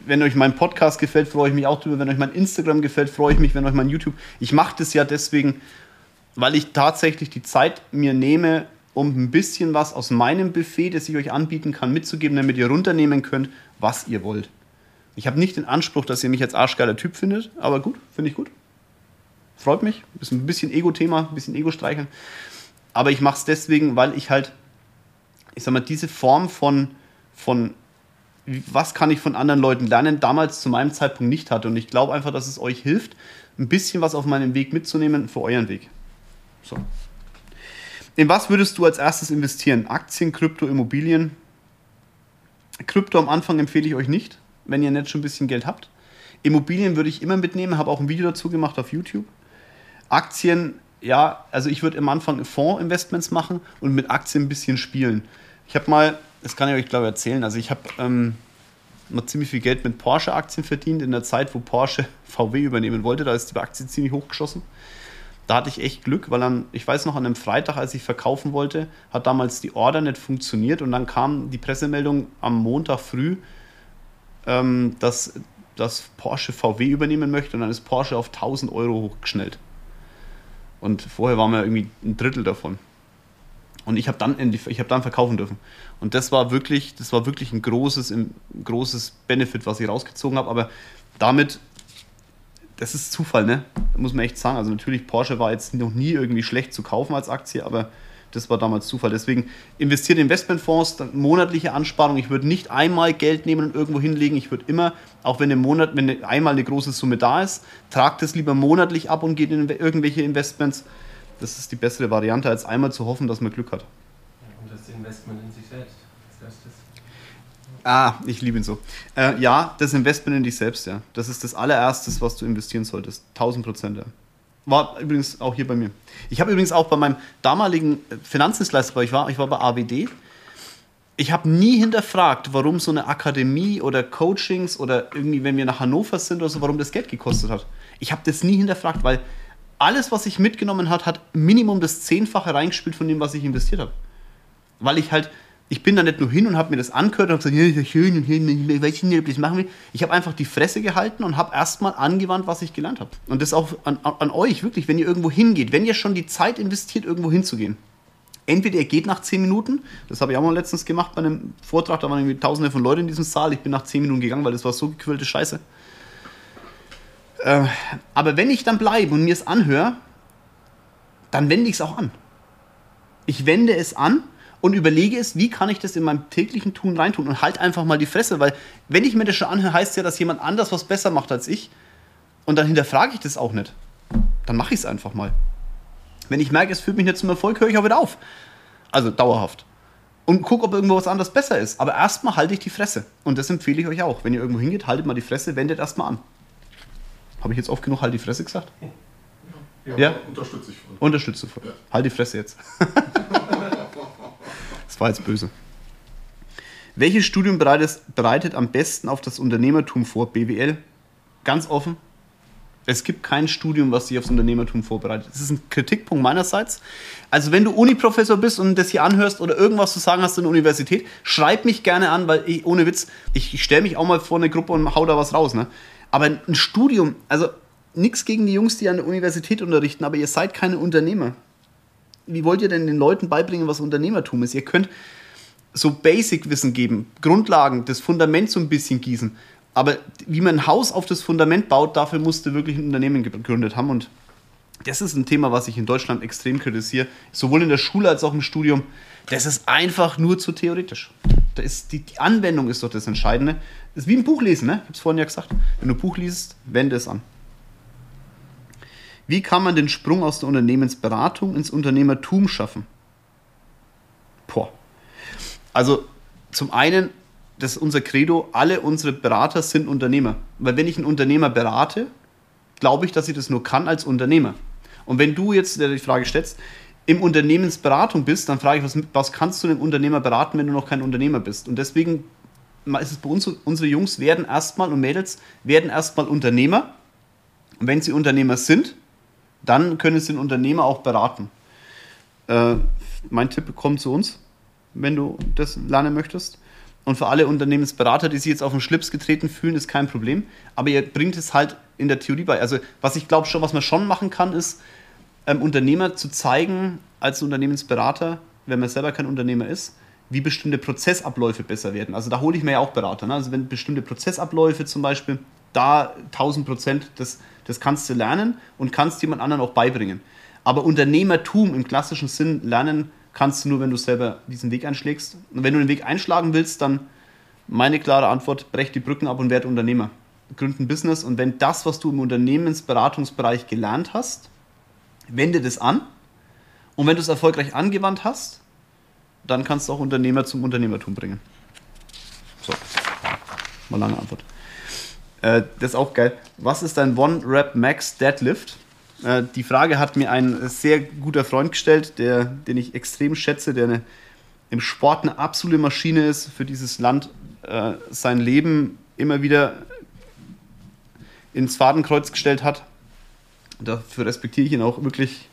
wenn euch mein Podcast gefällt, freue ich mich auch drüber. Wenn euch mein Instagram gefällt, freue ich mich. Wenn euch mein YouTube. Ich mache das ja deswegen, weil ich tatsächlich die Zeit mir nehme, um ein bisschen was aus meinem Buffet, das ich euch anbieten kann, mitzugeben, damit ihr runternehmen könnt, was ihr wollt. Ich habe nicht den Anspruch, dass ihr mich als arschgeiler Typ findet, aber gut, finde ich gut. Freut mich. Ist ein bisschen Ego-Thema, ein bisschen Ego streicheln. Aber ich mache es deswegen, weil ich halt, ich sag mal, diese Form von, von was kann ich von anderen Leuten lernen, damals zu meinem Zeitpunkt nicht hatte. Und ich glaube einfach, dass es euch hilft, ein bisschen was auf meinem Weg mitzunehmen für euren Weg. So. In was würdest du als erstes investieren? Aktien, Krypto, Immobilien? Krypto am Anfang empfehle ich euch nicht, wenn ihr nicht schon ein bisschen Geld habt. Immobilien würde ich immer mitnehmen, habe auch ein Video dazu gemacht auf YouTube. Aktien, ja, also ich würde am Anfang Fondsinvestments machen und mit Aktien ein bisschen spielen. Ich habe mal das kann ich euch, glaube ich, erzählen. Also ich habe ähm, noch ziemlich viel Geld mit Porsche-Aktien verdient in der Zeit, wo Porsche VW übernehmen wollte. Da ist die Aktie ziemlich hochgeschossen. Da hatte ich echt Glück, weil dann, ich weiß noch, an einem Freitag, als ich verkaufen wollte, hat damals die Order nicht funktioniert und dann kam die Pressemeldung am Montag früh, ähm, dass, dass Porsche VW übernehmen möchte und dann ist Porsche auf 1000 Euro hochgeschnellt. Und vorher waren wir irgendwie ein Drittel davon. Und ich habe dann, hab dann verkaufen dürfen. Und das war wirklich, das war wirklich ein großes, ein großes Benefit, was ich rausgezogen habe. Aber damit, das ist Zufall, ne? Muss man echt sagen. Also natürlich, Porsche war jetzt noch nie irgendwie schlecht zu kaufen als Aktie, aber das war damals Zufall. Deswegen investiert in Investmentfonds, monatliche Ansparung. Ich würde nicht einmal Geld nehmen und irgendwo hinlegen. Ich würde immer, auch wenn im Monat, wenn einmal eine große Summe da ist, tragt es lieber monatlich ab und geht in irgendwelche Investments das ist die bessere Variante, als einmal zu hoffen, dass man Glück hat. Und das Investment in sich selbst. Ah, ich liebe ihn so. Äh, ja, das Investment in dich selbst, ja. Das ist das allererste, was du investieren solltest. 1000 Prozent, ja. War übrigens auch hier bei mir. Ich habe übrigens auch bei meinem damaligen Finanzdienstleister, ich war, ich war bei AWD, ich habe nie hinterfragt, warum so eine Akademie oder Coachings oder irgendwie, wenn wir nach Hannover sind oder so, warum das Geld gekostet hat. Ich habe das nie hinterfragt, weil alles, was ich mitgenommen hat, hat Minimum das Zehnfache reingespielt von dem, was ich investiert habe. Weil ich halt, ich bin da nicht nur hin und habe mir das angehört und gesagt, ja, schön und ich weiß nicht, ob ich das machen will. Ich habe einfach die Fresse gehalten und habe erstmal angewandt, was ich gelernt habe. Und das auch an, an euch, wirklich, wenn ihr irgendwo hingeht, wenn ihr schon die Zeit investiert, irgendwo hinzugehen. Entweder ihr geht nach 10 Minuten, das habe ich auch mal letztens gemacht bei einem Vortrag, da waren irgendwie tausende von Leuten in diesem Saal, ich bin nach 10 Minuten gegangen, weil das war so gequillte Scheiße. Äh, aber wenn ich dann bleibe und mir es anhöre, dann wende ich es auch an. Ich wende es an und überlege es, wie kann ich das in meinem täglichen Tun reintun und halt einfach mal die Fresse, weil wenn ich mir das schon anhöre, heißt es ja, dass jemand anders was besser macht als ich und dann hinterfrage ich das auch nicht. Dann mache ich es einfach mal. Wenn ich merke, es führt mich nicht zum Erfolg, höre ich auch wieder auf. Also dauerhaft. Und gucke, ob irgendwo was anderes besser ist. Aber erstmal halte ich die Fresse. Und das empfehle ich euch auch. Wenn ihr irgendwo hingeht, haltet mal die Fresse, wendet erstmal an. Habe ich jetzt oft genug halt die Fresse gesagt? Ja, ja? unterstütze ich voll. Unterstütze voll. Ja. Halt die Fresse jetzt. war jetzt böse. Welches Studium bereitet, bereitet am besten auf das Unternehmertum vor? BWL? Ganz offen. Es gibt kein Studium, was dich aufs Unternehmertum vorbereitet. Das ist ein Kritikpunkt meinerseits. Also wenn du Uniprofessor bist und das hier anhörst oder irgendwas zu sagen hast in der Universität, schreib mich gerne an, weil ich, ohne Witz, ich, ich stelle mich auch mal vor eine Gruppe und hau da was raus. Ne? Aber ein Studium, also nichts gegen die Jungs, die an der Universität unterrichten, aber ihr seid keine Unternehmer. Wie wollt ihr denn den Leuten beibringen, was Unternehmertum ist? Ihr könnt so Basic-Wissen geben, Grundlagen, das Fundament so ein bisschen gießen. Aber wie man ein Haus auf das Fundament baut, dafür musste wirklich ein Unternehmen gegründet haben. Und das ist ein Thema, was ich in Deutschland extrem kritisiere, sowohl in der Schule als auch im Studium. Das ist einfach nur zu theoretisch. Da ist die, die Anwendung ist doch das Entscheidende. Das ist wie ein Buch lesen, ne? Ich habe es vorhin ja gesagt. Wenn du ein Buch liest, wende es an. Wie kann man den Sprung aus der Unternehmensberatung ins Unternehmertum schaffen? Boah. Also zum einen, das ist unser Credo, alle unsere Berater sind Unternehmer. Weil wenn ich einen Unternehmer berate, glaube ich, dass ich das nur kann als Unternehmer. Und wenn du jetzt die Frage stellst, im Unternehmensberatung bist, dann frage ich, was, was kannst du einem Unternehmer beraten, wenn du noch kein Unternehmer bist? Und deswegen ist es bei uns, unsere Jungs werden erstmal und Mädels werden erstmal Unternehmer. Und wenn sie Unternehmer sind, dann können sie den Unternehmer auch beraten. Äh, mein Tipp, komm zu uns, wenn du das lernen möchtest. Und für alle Unternehmensberater, die sich jetzt auf den Schlips getreten fühlen, ist kein Problem. Aber ihr bringt es halt in der Theorie bei. Also, was ich glaube schon, was man schon machen kann, ist, ähm, Unternehmer zu zeigen, als Unternehmensberater, wenn man selber kein Unternehmer ist, wie bestimmte Prozessabläufe besser werden. Also da hole ich mir ja auch Berater. Ne? Also wenn bestimmte Prozessabläufe zum Beispiel, da 1000 Prozent, das, das kannst du lernen und kannst jemand anderen auch beibringen. Aber Unternehmertum im klassischen Sinn lernen kannst du nur, wenn du selber diesen Weg einschlägst. Und wenn du den Weg einschlagen willst, dann meine klare Antwort, brech die Brücken ab und werde Unternehmer. Gründ ein Business und wenn das, was du im Unternehmensberatungsbereich gelernt hast, wende das an. Und wenn du es erfolgreich angewandt hast, dann kannst du auch Unternehmer zum Unternehmertum bringen. So, mal lange Antwort. Äh, das ist auch geil. Was ist dein One-Rap Max Deadlift? Äh, die Frage hat mir ein sehr guter Freund gestellt, der, den ich extrem schätze, der eine, im Sport eine absolute Maschine ist, für dieses Land äh, sein Leben immer wieder ins Fadenkreuz gestellt hat. Dafür respektiere ich ihn auch wirklich.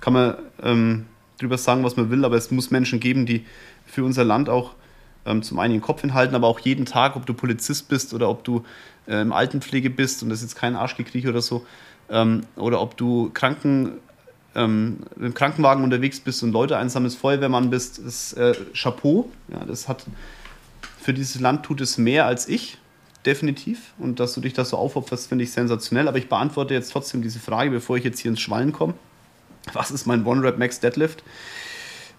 Kann man ähm, drüber sagen, was man will, aber es muss Menschen geben, die für unser Land auch ähm, zum einen den Kopf hinhalten, aber auch jeden Tag, ob du Polizist bist oder ob du äh, im Altenpflege bist und das ist jetzt kein Arschgekriech oder so, ähm, oder ob du Kranken, ähm, im Krankenwagen unterwegs bist und Leute einsammelst, Feuerwehrmann bist, ist äh, Chapeau. Ja, das hat für dieses Land tut es mehr als ich, definitiv. Und dass du dich da so aufopferst, finde ich sensationell. Aber ich beantworte jetzt trotzdem diese Frage, bevor ich jetzt hier ins Schwallen komme. Was ist mein One-Rap Max Deadlift?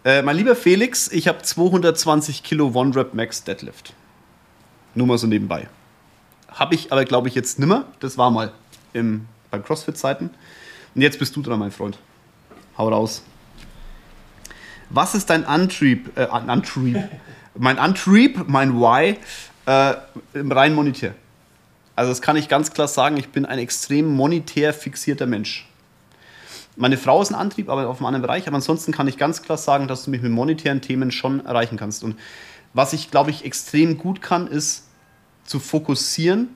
Äh, mein lieber Felix, ich habe 220 Kilo One-Rap Max Deadlift. Nur mal so nebenbei. Habe ich aber, glaube ich, jetzt nimmer. Das war mal im, bei CrossFit-Zeiten. Und jetzt bist du dran, mein Freund. Hau raus. Was ist dein Antrieb? Äh, Antrieb. mein Antrieb, mein Why äh, im rein monetär. Also das kann ich ganz klar sagen, ich bin ein extrem monetär fixierter Mensch. Meine Frau ist ein Antrieb, aber auf einem anderen Bereich. Aber ansonsten kann ich ganz klar sagen, dass du mich mit monetären Themen schon erreichen kannst. Und was ich, glaube ich, extrem gut kann, ist zu fokussieren,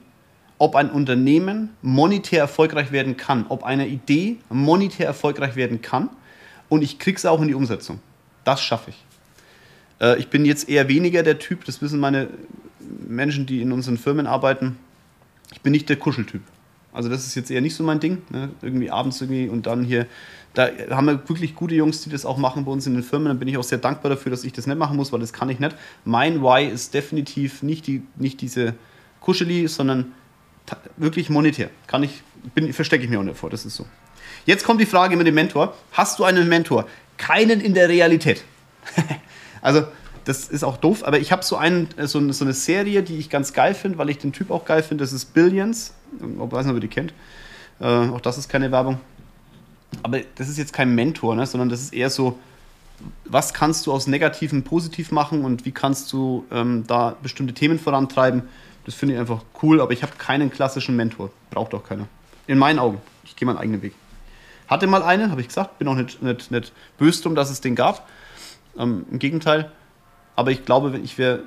ob ein Unternehmen monetär erfolgreich werden kann, ob eine Idee monetär erfolgreich werden kann. Und ich kriege es auch in die Umsetzung. Das schaffe ich. Äh, ich bin jetzt eher weniger der Typ, das wissen meine Menschen, die in unseren Firmen arbeiten. Ich bin nicht der Kuscheltyp. Also das ist jetzt eher nicht so mein Ding. Ne? Irgendwie abends irgendwie und dann hier. Da haben wir wirklich gute Jungs, die das auch machen bei uns in den Firmen. Da bin ich auch sehr dankbar dafür, dass ich das nicht machen muss, weil das kann ich nicht. Mein Why ist definitiv nicht, die, nicht diese Kuscheli, sondern wirklich monetär. Kann ich, bin, verstecke ich mir auch nicht vor, das ist so. Jetzt kommt die Frage mit dem Mentor. Hast du einen Mentor? Keinen in der Realität. also das ist auch doof, aber ich habe so, einen, so, so eine Serie, die ich ganz geil finde, weil ich den Typ auch geil finde. Das ist Billions. Ich weiß nicht, ob ihr die kennt. Äh, auch das ist keine Werbung. Aber das ist jetzt kein Mentor, ne, sondern das ist eher so, was kannst du aus Negativen positiv machen und wie kannst du ähm, da bestimmte Themen vorantreiben. Das finde ich einfach cool, aber ich habe keinen klassischen Mentor. Braucht auch keiner. In meinen Augen. Ich gehe meinen eigenen Weg. Hatte mal einen, habe ich gesagt, bin auch nicht, nicht, nicht böse drum, dass es den gab. Ähm, Im Gegenteil. Aber ich glaube, wenn ich wäre,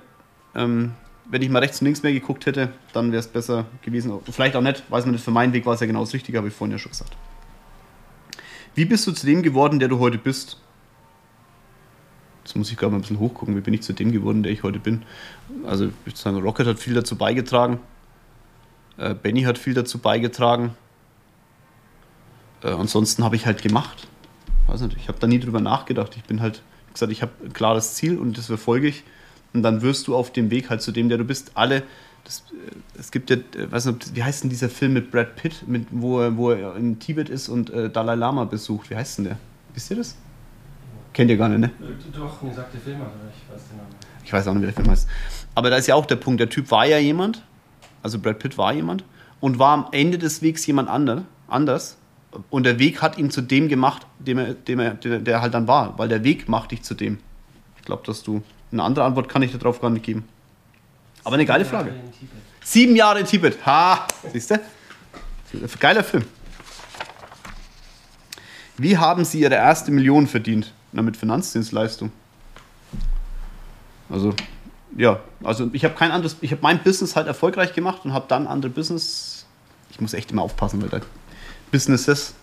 ähm, wenn ich mal rechts und links mehr geguckt hätte, dann wäre es besser gewesen. Vielleicht auch nicht, weiß man nicht, für meinen Weg war es ja genau das Richtige, habe ich vorhin ja schon gesagt. Wie bist du zu dem geworden, der du heute bist? Jetzt muss ich gerade mal ein bisschen hochgucken, wie bin ich zu dem geworden, der ich heute bin. Also ich würde sagen, Rocket hat viel dazu beigetragen. Äh, Benny hat viel dazu beigetragen. Äh, ansonsten habe ich halt gemacht. Weiß nicht, ich habe da nie drüber nachgedacht. Ich bin halt gesagt, ich habe ein klares Ziel und das verfolge ich. Und dann wirst du auf dem Weg halt zu dem, der du bist. Alle, das, äh, es gibt ja, äh, weiß nicht, wie heißt denn dieser Film mit Brad Pitt, mit, wo, er, wo er in Tibet ist und äh, Dalai Lama besucht? Wie heißt denn der? Wisst ihr das? Kennt ihr gar nicht, ne? Äh, doch, mir sagt der Film, aber ich weiß den Namen. Ich weiß auch nicht, wie der Film heißt. Aber da ist ja auch der Punkt, der Typ war ja jemand, also Brad Pitt war jemand und war am Ende des Wegs jemand anders und der Weg hat ihn zu dem gemacht, dem er, dem er, der halt dann war, weil der Weg macht dich zu dem. Ich glaube, dass du eine andere Antwort kann ich darauf gar nicht geben. Aber eine geile Frage. Sieben Jahre in Tibet. Ha, siehst du? Geiler Film. Wie haben Sie Ihre erste Million verdient? Na, mit Finanzdienstleistung. Also, ja, also ich habe kein anderes, ich habe mein Business halt erfolgreich gemacht und habe dann andere Business. Ich muss echt immer aufpassen, weil da Businesses.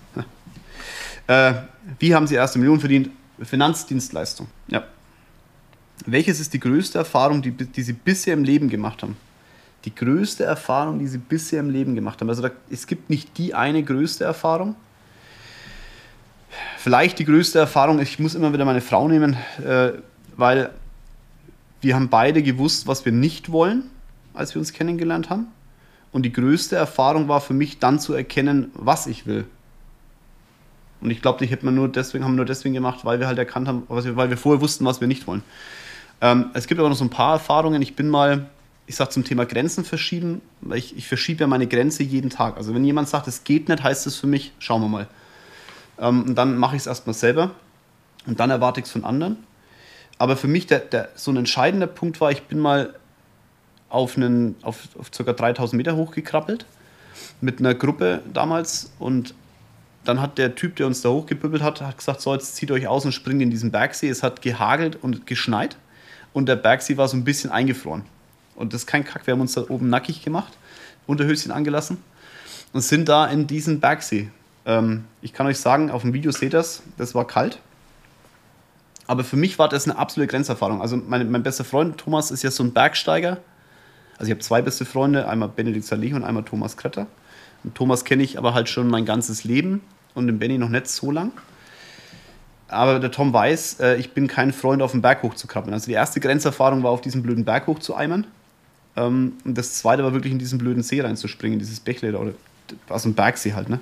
Äh, wie haben Sie erste Million verdient? Finanzdienstleistung. Ja. Welches ist die größte Erfahrung, die, die Sie bisher im Leben gemacht haben? Die größte Erfahrung, die Sie bisher im Leben gemacht haben. Also da, es gibt nicht die eine größte Erfahrung. Vielleicht die größte Erfahrung, ich muss immer wieder meine Frau nehmen, äh, weil wir haben beide gewusst, was wir nicht wollen, als wir uns kennengelernt haben. Und die größte Erfahrung war für mich dann zu erkennen, was ich will. Und ich glaube, die hätten wir nur deswegen, haben wir nur deswegen gemacht, weil wir halt erkannt haben, wir, weil wir vorher wussten, was wir nicht wollen. Ähm, es gibt aber noch so ein paar Erfahrungen. Ich bin mal, ich sage zum Thema Grenzen verschieben, weil ich, ich verschiebe ja meine Grenze jeden Tag. Also wenn jemand sagt, es geht nicht, heißt es für mich, schauen wir mal. Ähm, und dann mache ich es erstmal selber und dann erwarte ich es von anderen. Aber für mich der, der, so ein entscheidender Punkt war, ich bin mal auf, einen, auf, auf ca. 3000 Meter hochgekrabbelt mit einer Gruppe damals und dann hat der Typ, der uns da hochgepüppelt hat, hat gesagt, so jetzt zieht euch aus und springt in diesen Bergsee. Es hat gehagelt und geschneit und der Bergsee war so ein bisschen eingefroren. Und das ist kein Kack, wir haben uns da oben nackig gemacht, Unterhöschen angelassen und sind da in diesen Bergsee. Ähm, ich kann euch sagen, auf dem Video seht ihr das, das war kalt. Aber für mich war das eine absolute Grenzerfahrung. Also mein, mein bester Freund Thomas ist ja so ein Bergsteiger. Also ich habe zwei beste Freunde, einmal Benedikt Salih und einmal Thomas Kretter. Und Thomas kenne ich aber halt schon mein ganzes Leben und den Benny noch nicht so lang. Aber der Tom weiß, äh, ich bin kein Freund, auf den Berg hoch zu krabbeln. Also die erste Grenzerfahrung war, auf diesen blöden Berg hoch zu eimern. Ähm, und das zweite war wirklich in diesen blöden See reinzuspringen, dieses Bächle oder aus dem Bergsee halt, ne?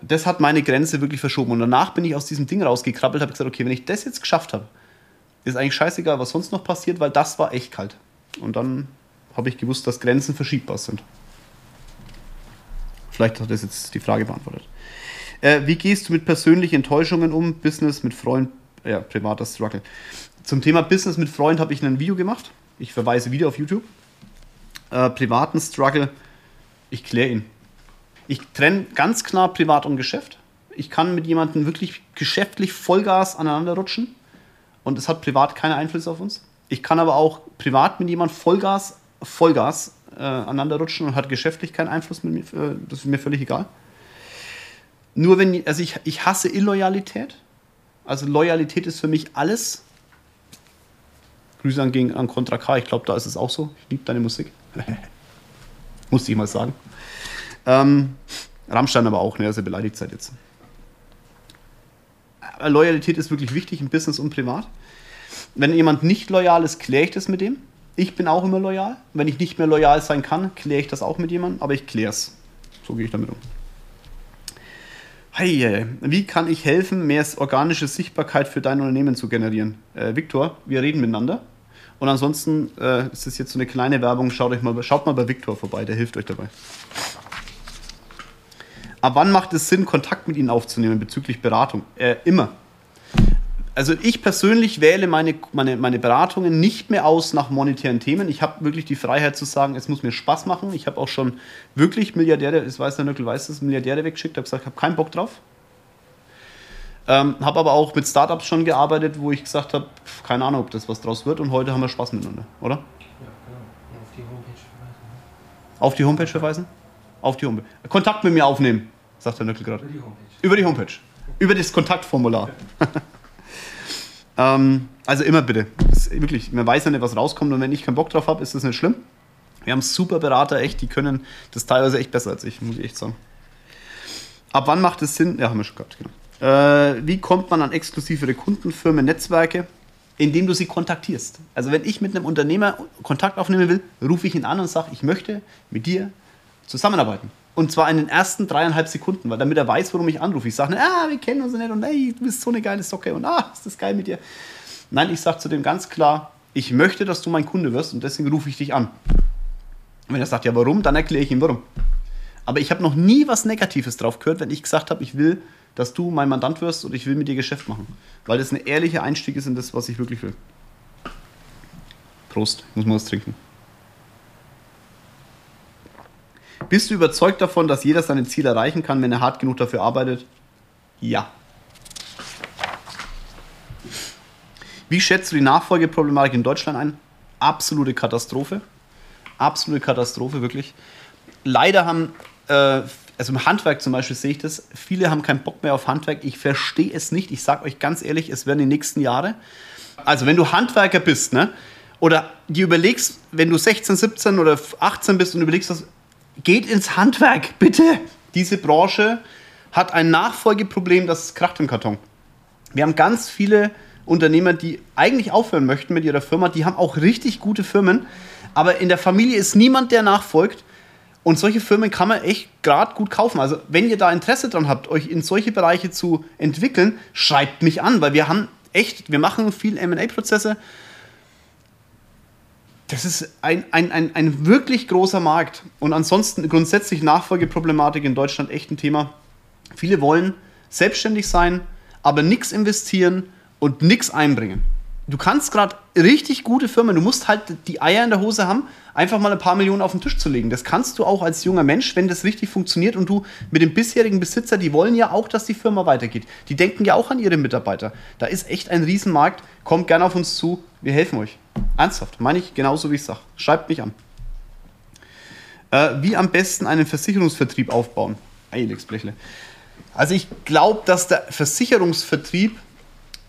Das hat meine Grenze wirklich verschoben. Und danach bin ich aus diesem Ding rausgekrabbelt, habe gesagt, okay, wenn ich das jetzt geschafft habe, ist eigentlich scheißegal, was sonst noch passiert, weil das war echt kalt. Und dann habe ich gewusst, dass Grenzen verschiebbar sind. Vielleicht hat das jetzt die Frage beantwortet. Äh, wie gehst du mit persönlichen Enttäuschungen um? Business mit Freund, ja, privater Struggle. Zum Thema Business mit Freund habe ich ein Video gemacht. Ich verweise wieder auf YouTube. Äh, privaten Struggle, ich kläre ihn. Ich trenne ganz klar Privat und Geschäft. Ich kann mit jemandem wirklich geschäftlich Vollgas aneinander rutschen und es hat privat keinen Einfluss auf uns. Ich kann aber auch privat mit jemandem Vollgas, Vollgas äh, aneinander rutschen und hat geschäftlich keinen Einfluss mit mir. Äh, das ist mir völlig egal. Nur wenn, also ich, ich hasse Illoyalität. Also Loyalität ist für mich alles. Grüße an, gegen, an Contra K, ich glaube, da ist es auch so. Ich liebe deine Musik. Musste ich mal sagen. Ähm, Rammstein aber auch, ne, also beleidigt seid jetzt. Aber Loyalität ist wirklich wichtig im Business und privat. Wenn jemand nicht loyal ist, kläre ich das mit dem. Ich bin auch immer loyal. Wenn ich nicht mehr loyal sein kann, kläre ich das auch mit jemandem, aber ich kläre es. So gehe ich damit um. Hey, wie kann ich helfen, mehr organische Sichtbarkeit für dein Unternehmen zu generieren? Äh, Viktor, wir reden miteinander. Und ansonsten äh, ist es jetzt so eine kleine Werbung. Schaut, euch mal, schaut mal bei Viktor vorbei, der hilft euch dabei. Ab wann macht es Sinn, Kontakt mit Ihnen aufzunehmen bezüglich Beratung? Äh, immer also ich persönlich wähle meine, meine, meine Beratungen nicht mehr aus nach monetären Themen. Ich habe wirklich die Freiheit zu sagen, es muss mir Spaß machen. Ich habe auch schon wirklich Milliardäre, das weiß der Nöckel, weiß das, Milliardäre weggeschickt, habe gesagt, ich habe keinen Bock drauf. Ähm, habe aber auch mit Startups schon gearbeitet, wo ich gesagt habe, keine Ahnung, ob das was draus wird und heute haben wir Spaß miteinander, oder? Ja, genau. Auf die Homepage verweisen. Auf die Homepage verweisen? Auf die Homepage. Kontakt mit mir aufnehmen, sagt der Nöckel gerade. Über die Homepage. Über die Homepage. Über das Kontaktformular. Ähm, also immer bitte. wirklich, man weiß ja nicht, was rauskommt und wenn ich keinen Bock drauf habe, ist das nicht schlimm. Wir haben super Berater, echt, die können das teilweise echt besser als ich, muss ich echt sagen. Ab wann macht es Sinn? Ja, haben wir schon gehabt, genau. Äh, wie kommt man an exklusivere Kundenfirmen, Netzwerke? Indem du sie kontaktierst. Also wenn ich mit einem Unternehmer Kontakt aufnehmen will, rufe ich ihn an und sage, ich möchte mit dir zusammenarbeiten. Und zwar in den ersten dreieinhalb Sekunden, weil damit er weiß, warum ich anrufe. Ich sage nicht, ah, wir kennen uns nicht und hey, du bist so eine geile Socke und ah, ist das geil mit dir. Nein, ich sage zu dem ganz klar, ich möchte, dass du mein Kunde wirst und deswegen rufe ich dich an. Wenn er sagt, ja, warum, dann erkläre ich ihm warum. Aber ich habe noch nie was Negatives drauf gehört, wenn ich gesagt habe, ich will, dass du mein Mandant wirst und ich will mit dir Geschäft machen. Weil das ein ehrlicher Einstieg ist in das, was ich wirklich will. Prost, muss mal was trinken. Bist du überzeugt davon, dass jeder seine Ziele erreichen kann, wenn er hart genug dafür arbeitet? Ja. Wie schätzt du die Nachfolgeproblematik in Deutschland ein? Absolute Katastrophe. Absolute Katastrophe, wirklich. Leider haben, äh, also im Handwerk zum Beispiel sehe ich das, viele haben keinen Bock mehr auf Handwerk. Ich verstehe es nicht. Ich sage euch ganz ehrlich, es werden die nächsten Jahre Also, wenn du Handwerker bist, ne? Oder dir überlegst, wenn du 16, 17 oder 18 bist und überlegst, geht ins Handwerk, bitte. Diese Branche hat ein Nachfolgeproblem, das kracht im Karton. Wir haben ganz viele Unternehmer, die eigentlich aufhören möchten mit ihrer Firma. Die haben auch richtig gute Firmen, aber in der Familie ist niemand, der nachfolgt. Und solche Firmen kann man echt gerade gut kaufen. Also, wenn ihr da Interesse dran habt, euch in solche Bereiche zu entwickeln, schreibt mich an, weil wir haben echt, wir machen viel MA-Prozesse. Das ist ein, ein, ein, ein wirklich großer Markt. Und ansonsten grundsätzlich Nachfolgeproblematik in Deutschland echt ein Thema. Viele wollen selbstständig sein, aber nichts investieren und nichts einbringen. Du kannst gerade richtig gute Firmen, du musst halt die Eier in der Hose haben, einfach mal ein paar Millionen auf den Tisch zu legen. Das kannst du auch als junger Mensch, wenn das richtig funktioniert und du mit dem bisherigen Besitzer, die wollen ja auch, dass die Firma weitergeht. Die denken ja auch an ihre Mitarbeiter. Da ist echt ein Riesenmarkt. Kommt gerne auf uns zu, wir helfen euch. Ernsthaft, meine ich genauso wie ich sage. Schreibt mich an. Äh, wie am besten einen Versicherungsvertrieb aufbauen? Eilix Blechle. Also ich glaube, dass der Versicherungsvertrieb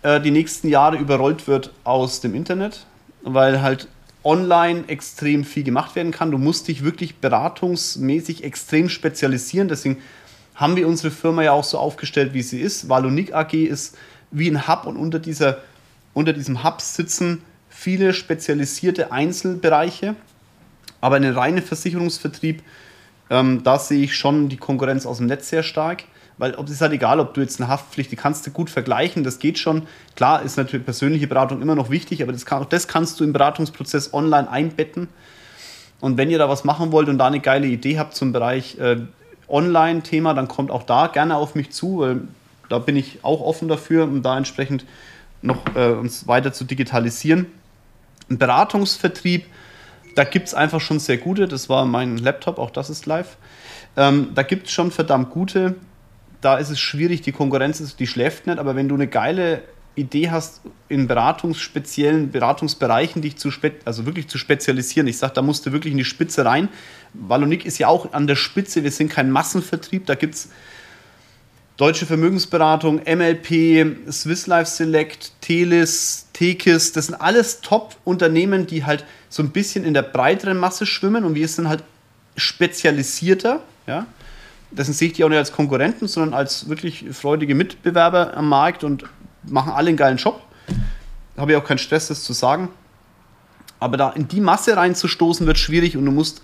äh, die nächsten Jahre überrollt wird aus dem Internet, weil halt online extrem viel gemacht werden kann. Du musst dich wirklich beratungsmäßig extrem spezialisieren. Deswegen haben wir unsere Firma ja auch so aufgestellt, wie sie ist. Valonik AG ist wie ein Hub und unter, dieser, unter diesem Hub sitzen viele spezialisierte Einzelbereiche. Aber einen reinen Versicherungsvertrieb, ähm, da sehe ich schon die Konkurrenz aus dem Netz sehr stark. Weil es ist halt egal, ob du jetzt eine Haftpflicht, die kannst du gut vergleichen, das geht schon. Klar ist natürlich persönliche Beratung immer noch wichtig, aber das kann, auch das kannst du im Beratungsprozess online einbetten. Und wenn ihr da was machen wollt und da eine geile Idee habt zum Bereich äh, Online-Thema, dann kommt auch da gerne auf mich zu, weil da bin ich auch offen dafür, um da entsprechend noch äh, uns weiter zu digitalisieren. Ein Beratungsvertrieb, da gibt es einfach schon sehr gute, das war mein Laptop, auch das ist live. Ähm, da gibt es schon verdammt gute da ist es schwierig, die Konkurrenz ist, die schläft nicht, aber wenn du eine geile Idee hast, in beratungsspeziellen Beratungsbereichen dich zu also wirklich zu spezialisieren. Ich sage, da musst du wirklich in die Spitze rein. Valonik ist ja auch an der Spitze, wir sind kein Massenvertrieb, da gibt es Deutsche Vermögensberatung, MLP, Swiss Life Select, Telis, Tekis, das sind alles Top-Unternehmen, die halt so ein bisschen in der breiteren Masse schwimmen und wir sind halt spezialisierter. Ja? Deswegen sehe ich die auch nicht als Konkurrenten, sondern als wirklich freudige Mitbewerber am Markt und machen alle einen geilen Job. Da habe ich auch keinen Stress, das zu sagen. Aber da in die Masse reinzustoßen, wird schwierig und du musst,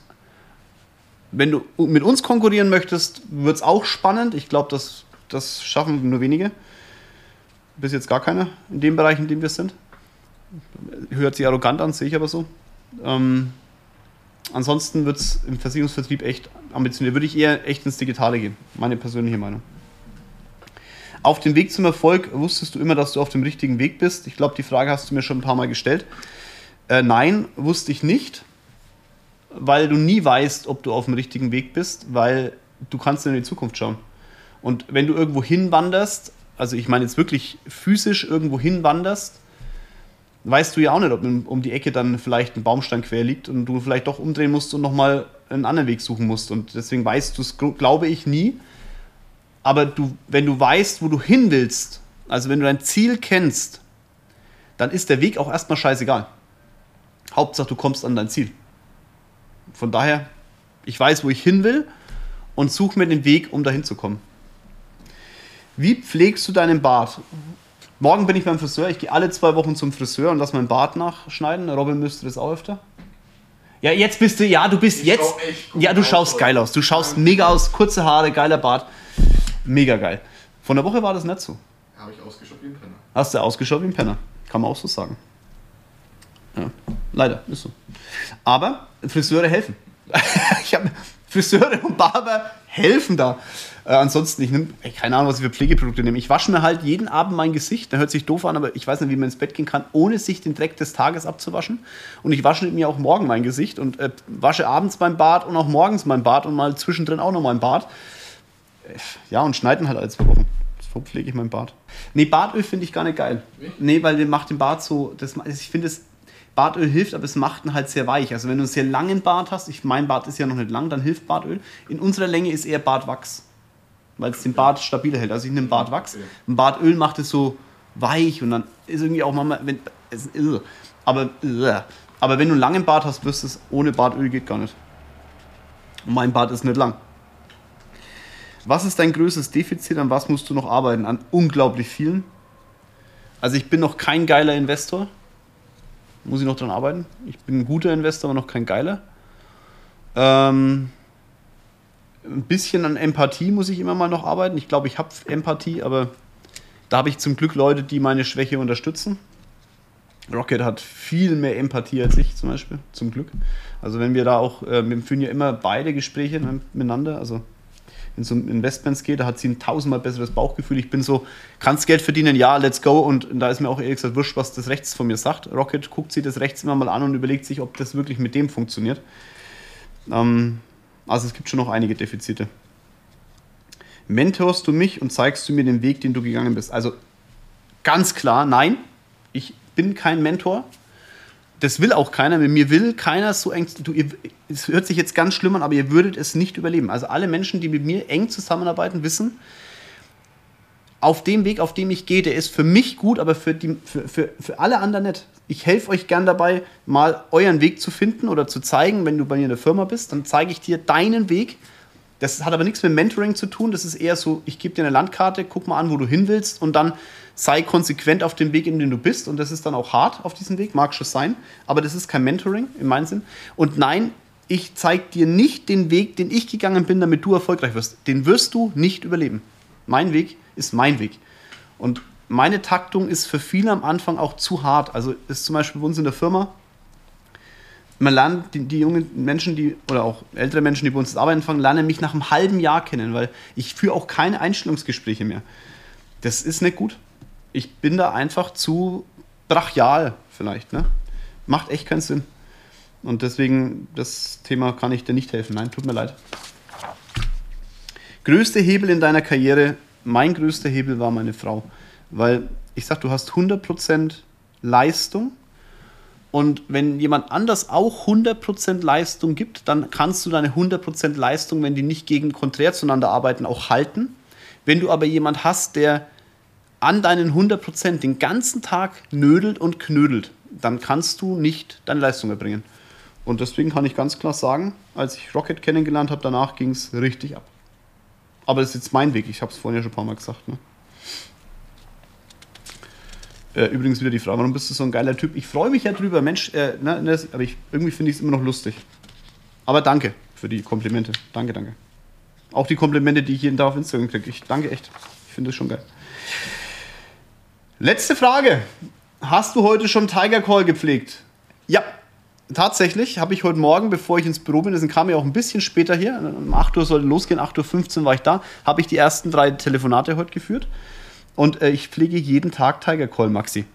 wenn du mit uns konkurrieren möchtest, wird es auch spannend. Ich glaube, das, das schaffen nur wenige. Bis jetzt gar keiner in dem Bereich, in dem wir sind. Hört sich arrogant an, sehe ich aber so. Ähm, ansonsten wird es im Versicherungsvertrieb echt ambitioniert. Würde ich eher echt ins Digitale gehen. Meine persönliche Meinung. Auf dem Weg zum Erfolg wusstest du immer, dass du auf dem richtigen Weg bist? Ich glaube, die Frage hast du mir schon ein paar Mal gestellt. Äh, nein, wusste ich nicht, weil du nie weißt, ob du auf dem richtigen Weg bist, weil du kannst in die Zukunft schauen. Und wenn du irgendwo hinwanderst, also ich meine jetzt wirklich physisch irgendwo hinwanderst, weißt du ja auch nicht, ob um die Ecke dann vielleicht ein Baumstein quer liegt und du vielleicht doch umdrehen musst und nochmal einen anderen Weg suchen musst. Und deswegen weißt du es, glaube ich, nie. Aber du, wenn du weißt, wo du hin willst, also wenn du dein Ziel kennst, dann ist der Weg auch erstmal scheißegal. Hauptsache, du kommst an dein Ziel. Von daher, ich weiß, wo ich hin will und suche mir den Weg, um dahin zu kommen. Wie pflegst du deinen Bart? Morgen bin ich beim Friseur. Ich gehe alle zwei Wochen zum Friseur und lasse meinen Bart nachschneiden. Robin müsste das auch öfter. Ja, jetzt bist du, ja, du bist ich jetzt. Ja, du schaust geil aus. Du schaust mega aus. Kurze Haare, geiler Bart. Mega geil. Von der Woche war das nicht so. Habe ich ausgeschaut wie ein Penner. Hast du ausgeschaut wie ein Penner. Kann man auch so sagen. Ja, leider, ist so. Aber Friseure helfen. ich habe Friseure und Barber helfen da. Äh, ansonsten, ich nehme, keine Ahnung, was ich für Pflegeprodukte nehme. Ich wasche mir halt jeden Abend mein Gesicht. Da hört sich doof an, aber ich weiß nicht, wie man ins Bett gehen kann, ohne sich den Dreck des Tages abzuwaschen. Und ich wasche mir auch morgen mein Gesicht und äh, wasche abends mein Bart und auch morgens mein Bart und mal zwischendrin auch noch mein Bart. Äh, ja, und schneiden halt alle zwei Wochen. So pflege ich mein Bart. Nee, Bartöl finde ich gar nicht geil. Nee, weil der macht den Bart so. Das, ich finde es. Bartöl hilft, aber es macht ihn halt sehr weich. Also wenn du einen sehr langen Bart hast, ich, mein Bart ist ja noch nicht lang, dann hilft Bartöl. In unserer Länge ist eher Bartwachs weil es den Bart stabil hält. Also ich nehme Bartwachs. Ein Bartöl macht es so weich und dann ist irgendwie auch manchmal, wenn, es. Aber, irre. aber wenn du einen langen Bart hast, wirst du es ohne Bartöl geht gar nicht. Und mein Bart ist nicht lang. Was ist dein größtes Defizit? An was musst du noch arbeiten? An unglaublich vielen. Also ich bin noch kein geiler Investor. Muss ich noch dran arbeiten. Ich bin ein guter Investor, aber noch kein geiler. Ähm, ein bisschen an Empathie muss ich immer mal noch arbeiten. Ich glaube, ich habe Empathie, aber da habe ich zum Glück Leute, die meine Schwäche unterstützen. Rocket hat viel mehr Empathie als ich zum Beispiel, zum Glück. Also wenn wir da auch, äh, wir führen ja immer beide Gespräche miteinander, also wenn es um Investments geht, da hat sie ein tausendmal besseres Bauchgefühl. Ich bin so, kannst Geld verdienen, ja, let's go. Und da ist mir auch ehrlich gesagt wurscht, was das rechts von mir sagt. Rocket guckt sich das rechts immer mal an und überlegt sich, ob das wirklich mit dem funktioniert. Ähm, also es gibt schon noch einige Defizite. Mentorst du mich und zeigst du mir den Weg, den du gegangen bist? Also ganz klar, nein, ich bin kein Mentor. Das will auch keiner. Mit mir will keiner so eng. Du, ihr, es hört sich jetzt ganz schlimm an, aber ihr würdet es nicht überleben. Also alle Menschen, die mit mir eng zusammenarbeiten, wissen, auf dem Weg, auf dem ich gehe, der ist für mich gut, aber für, die, für, für, für alle anderen nicht. Ich helfe euch gern dabei, mal euren Weg zu finden oder zu zeigen, wenn du bei mir in der Firma bist, dann zeige ich dir deinen Weg. Das hat aber nichts mit Mentoring zu tun. Das ist eher so, ich gebe dir eine Landkarte, guck mal an, wo du hin willst und dann sei konsequent auf dem Weg, in dem du bist. Und das ist dann auch hart auf diesem Weg, mag schon sein. Aber das ist kein Mentoring in meinem Sinn. Und nein, ich zeige dir nicht den Weg, den ich gegangen bin, damit du erfolgreich wirst. Den wirst du nicht überleben. Mein Weg ist mein Weg. Und meine Taktung ist für viele am Anfang auch zu hart. Also ist zum Beispiel bei uns in der Firma, man lernt die, die, jungen Menschen, die oder auch ältere Menschen, die bei uns arbeiten fangen, lernen mich nach einem halben Jahr kennen, weil ich führe auch keine Einstellungsgespräche mehr. Das ist nicht gut. Ich bin da einfach zu brachial vielleicht. Ne? Macht echt keinen Sinn. Und deswegen, das Thema kann ich dir nicht helfen. Nein, tut mir leid. Größte Hebel in deiner Karriere mein größter Hebel war meine Frau. Weil ich sag, du hast 100% Leistung und wenn jemand anders auch 100% Leistung gibt, dann kannst du deine 100% Leistung, wenn die nicht gegen konträr zueinander arbeiten, auch halten. Wenn du aber jemand hast, der an deinen 100% den ganzen Tag nödelt und knödelt, dann kannst du nicht deine Leistung erbringen. Und deswegen kann ich ganz klar sagen, als ich Rocket kennengelernt habe, danach ging es richtig ab. Aber das ist jetzt mein Weg, ich habe es vorhin ja schon ein paar Mal gesagt. Ne? Äh, übrigens wieder die Frage, warum bist du so ein geiler Typ? Ich freue mich ja drüber, Mensch, äh, ne, ne aber ich, irgendwie finde ich es immer noch lustig. Aber danke für die Komplimente. Danke, danke. Auch die Komplimente, die ich jeden Tag auf Instagram kriege. Ich danke echt. Ich finde es schon geil. Letzte Frage. Hast du heute schon Tiger Call gepflegt? Ja, tatsächlich habe ich heute Morgen, bevor ich ins Büro bin, das kam ja auch ein bisschen später hier, um 8 Uhr sollte losgehen, 8.15 Uhr war ich da, habe ich die ersten drei Telefonate heute geführt. Und äh, ich pflege jeden Tag Tiger Call Maxi.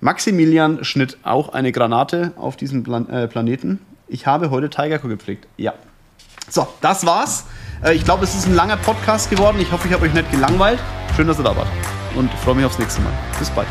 Maximilian schnitt auch eine Granate auf diesem Plan äh, Planeten. Ich habe heute Tiger Call gepflegt. Ja. So, das war's. Äh, ich glaube, es ist ein langer Podcast geworden. Ich hoffe, ich habe euch nicht gelangweilt. Schön, dass ihr da wart. Und freue mich aufs nächste Mal. Bis bald.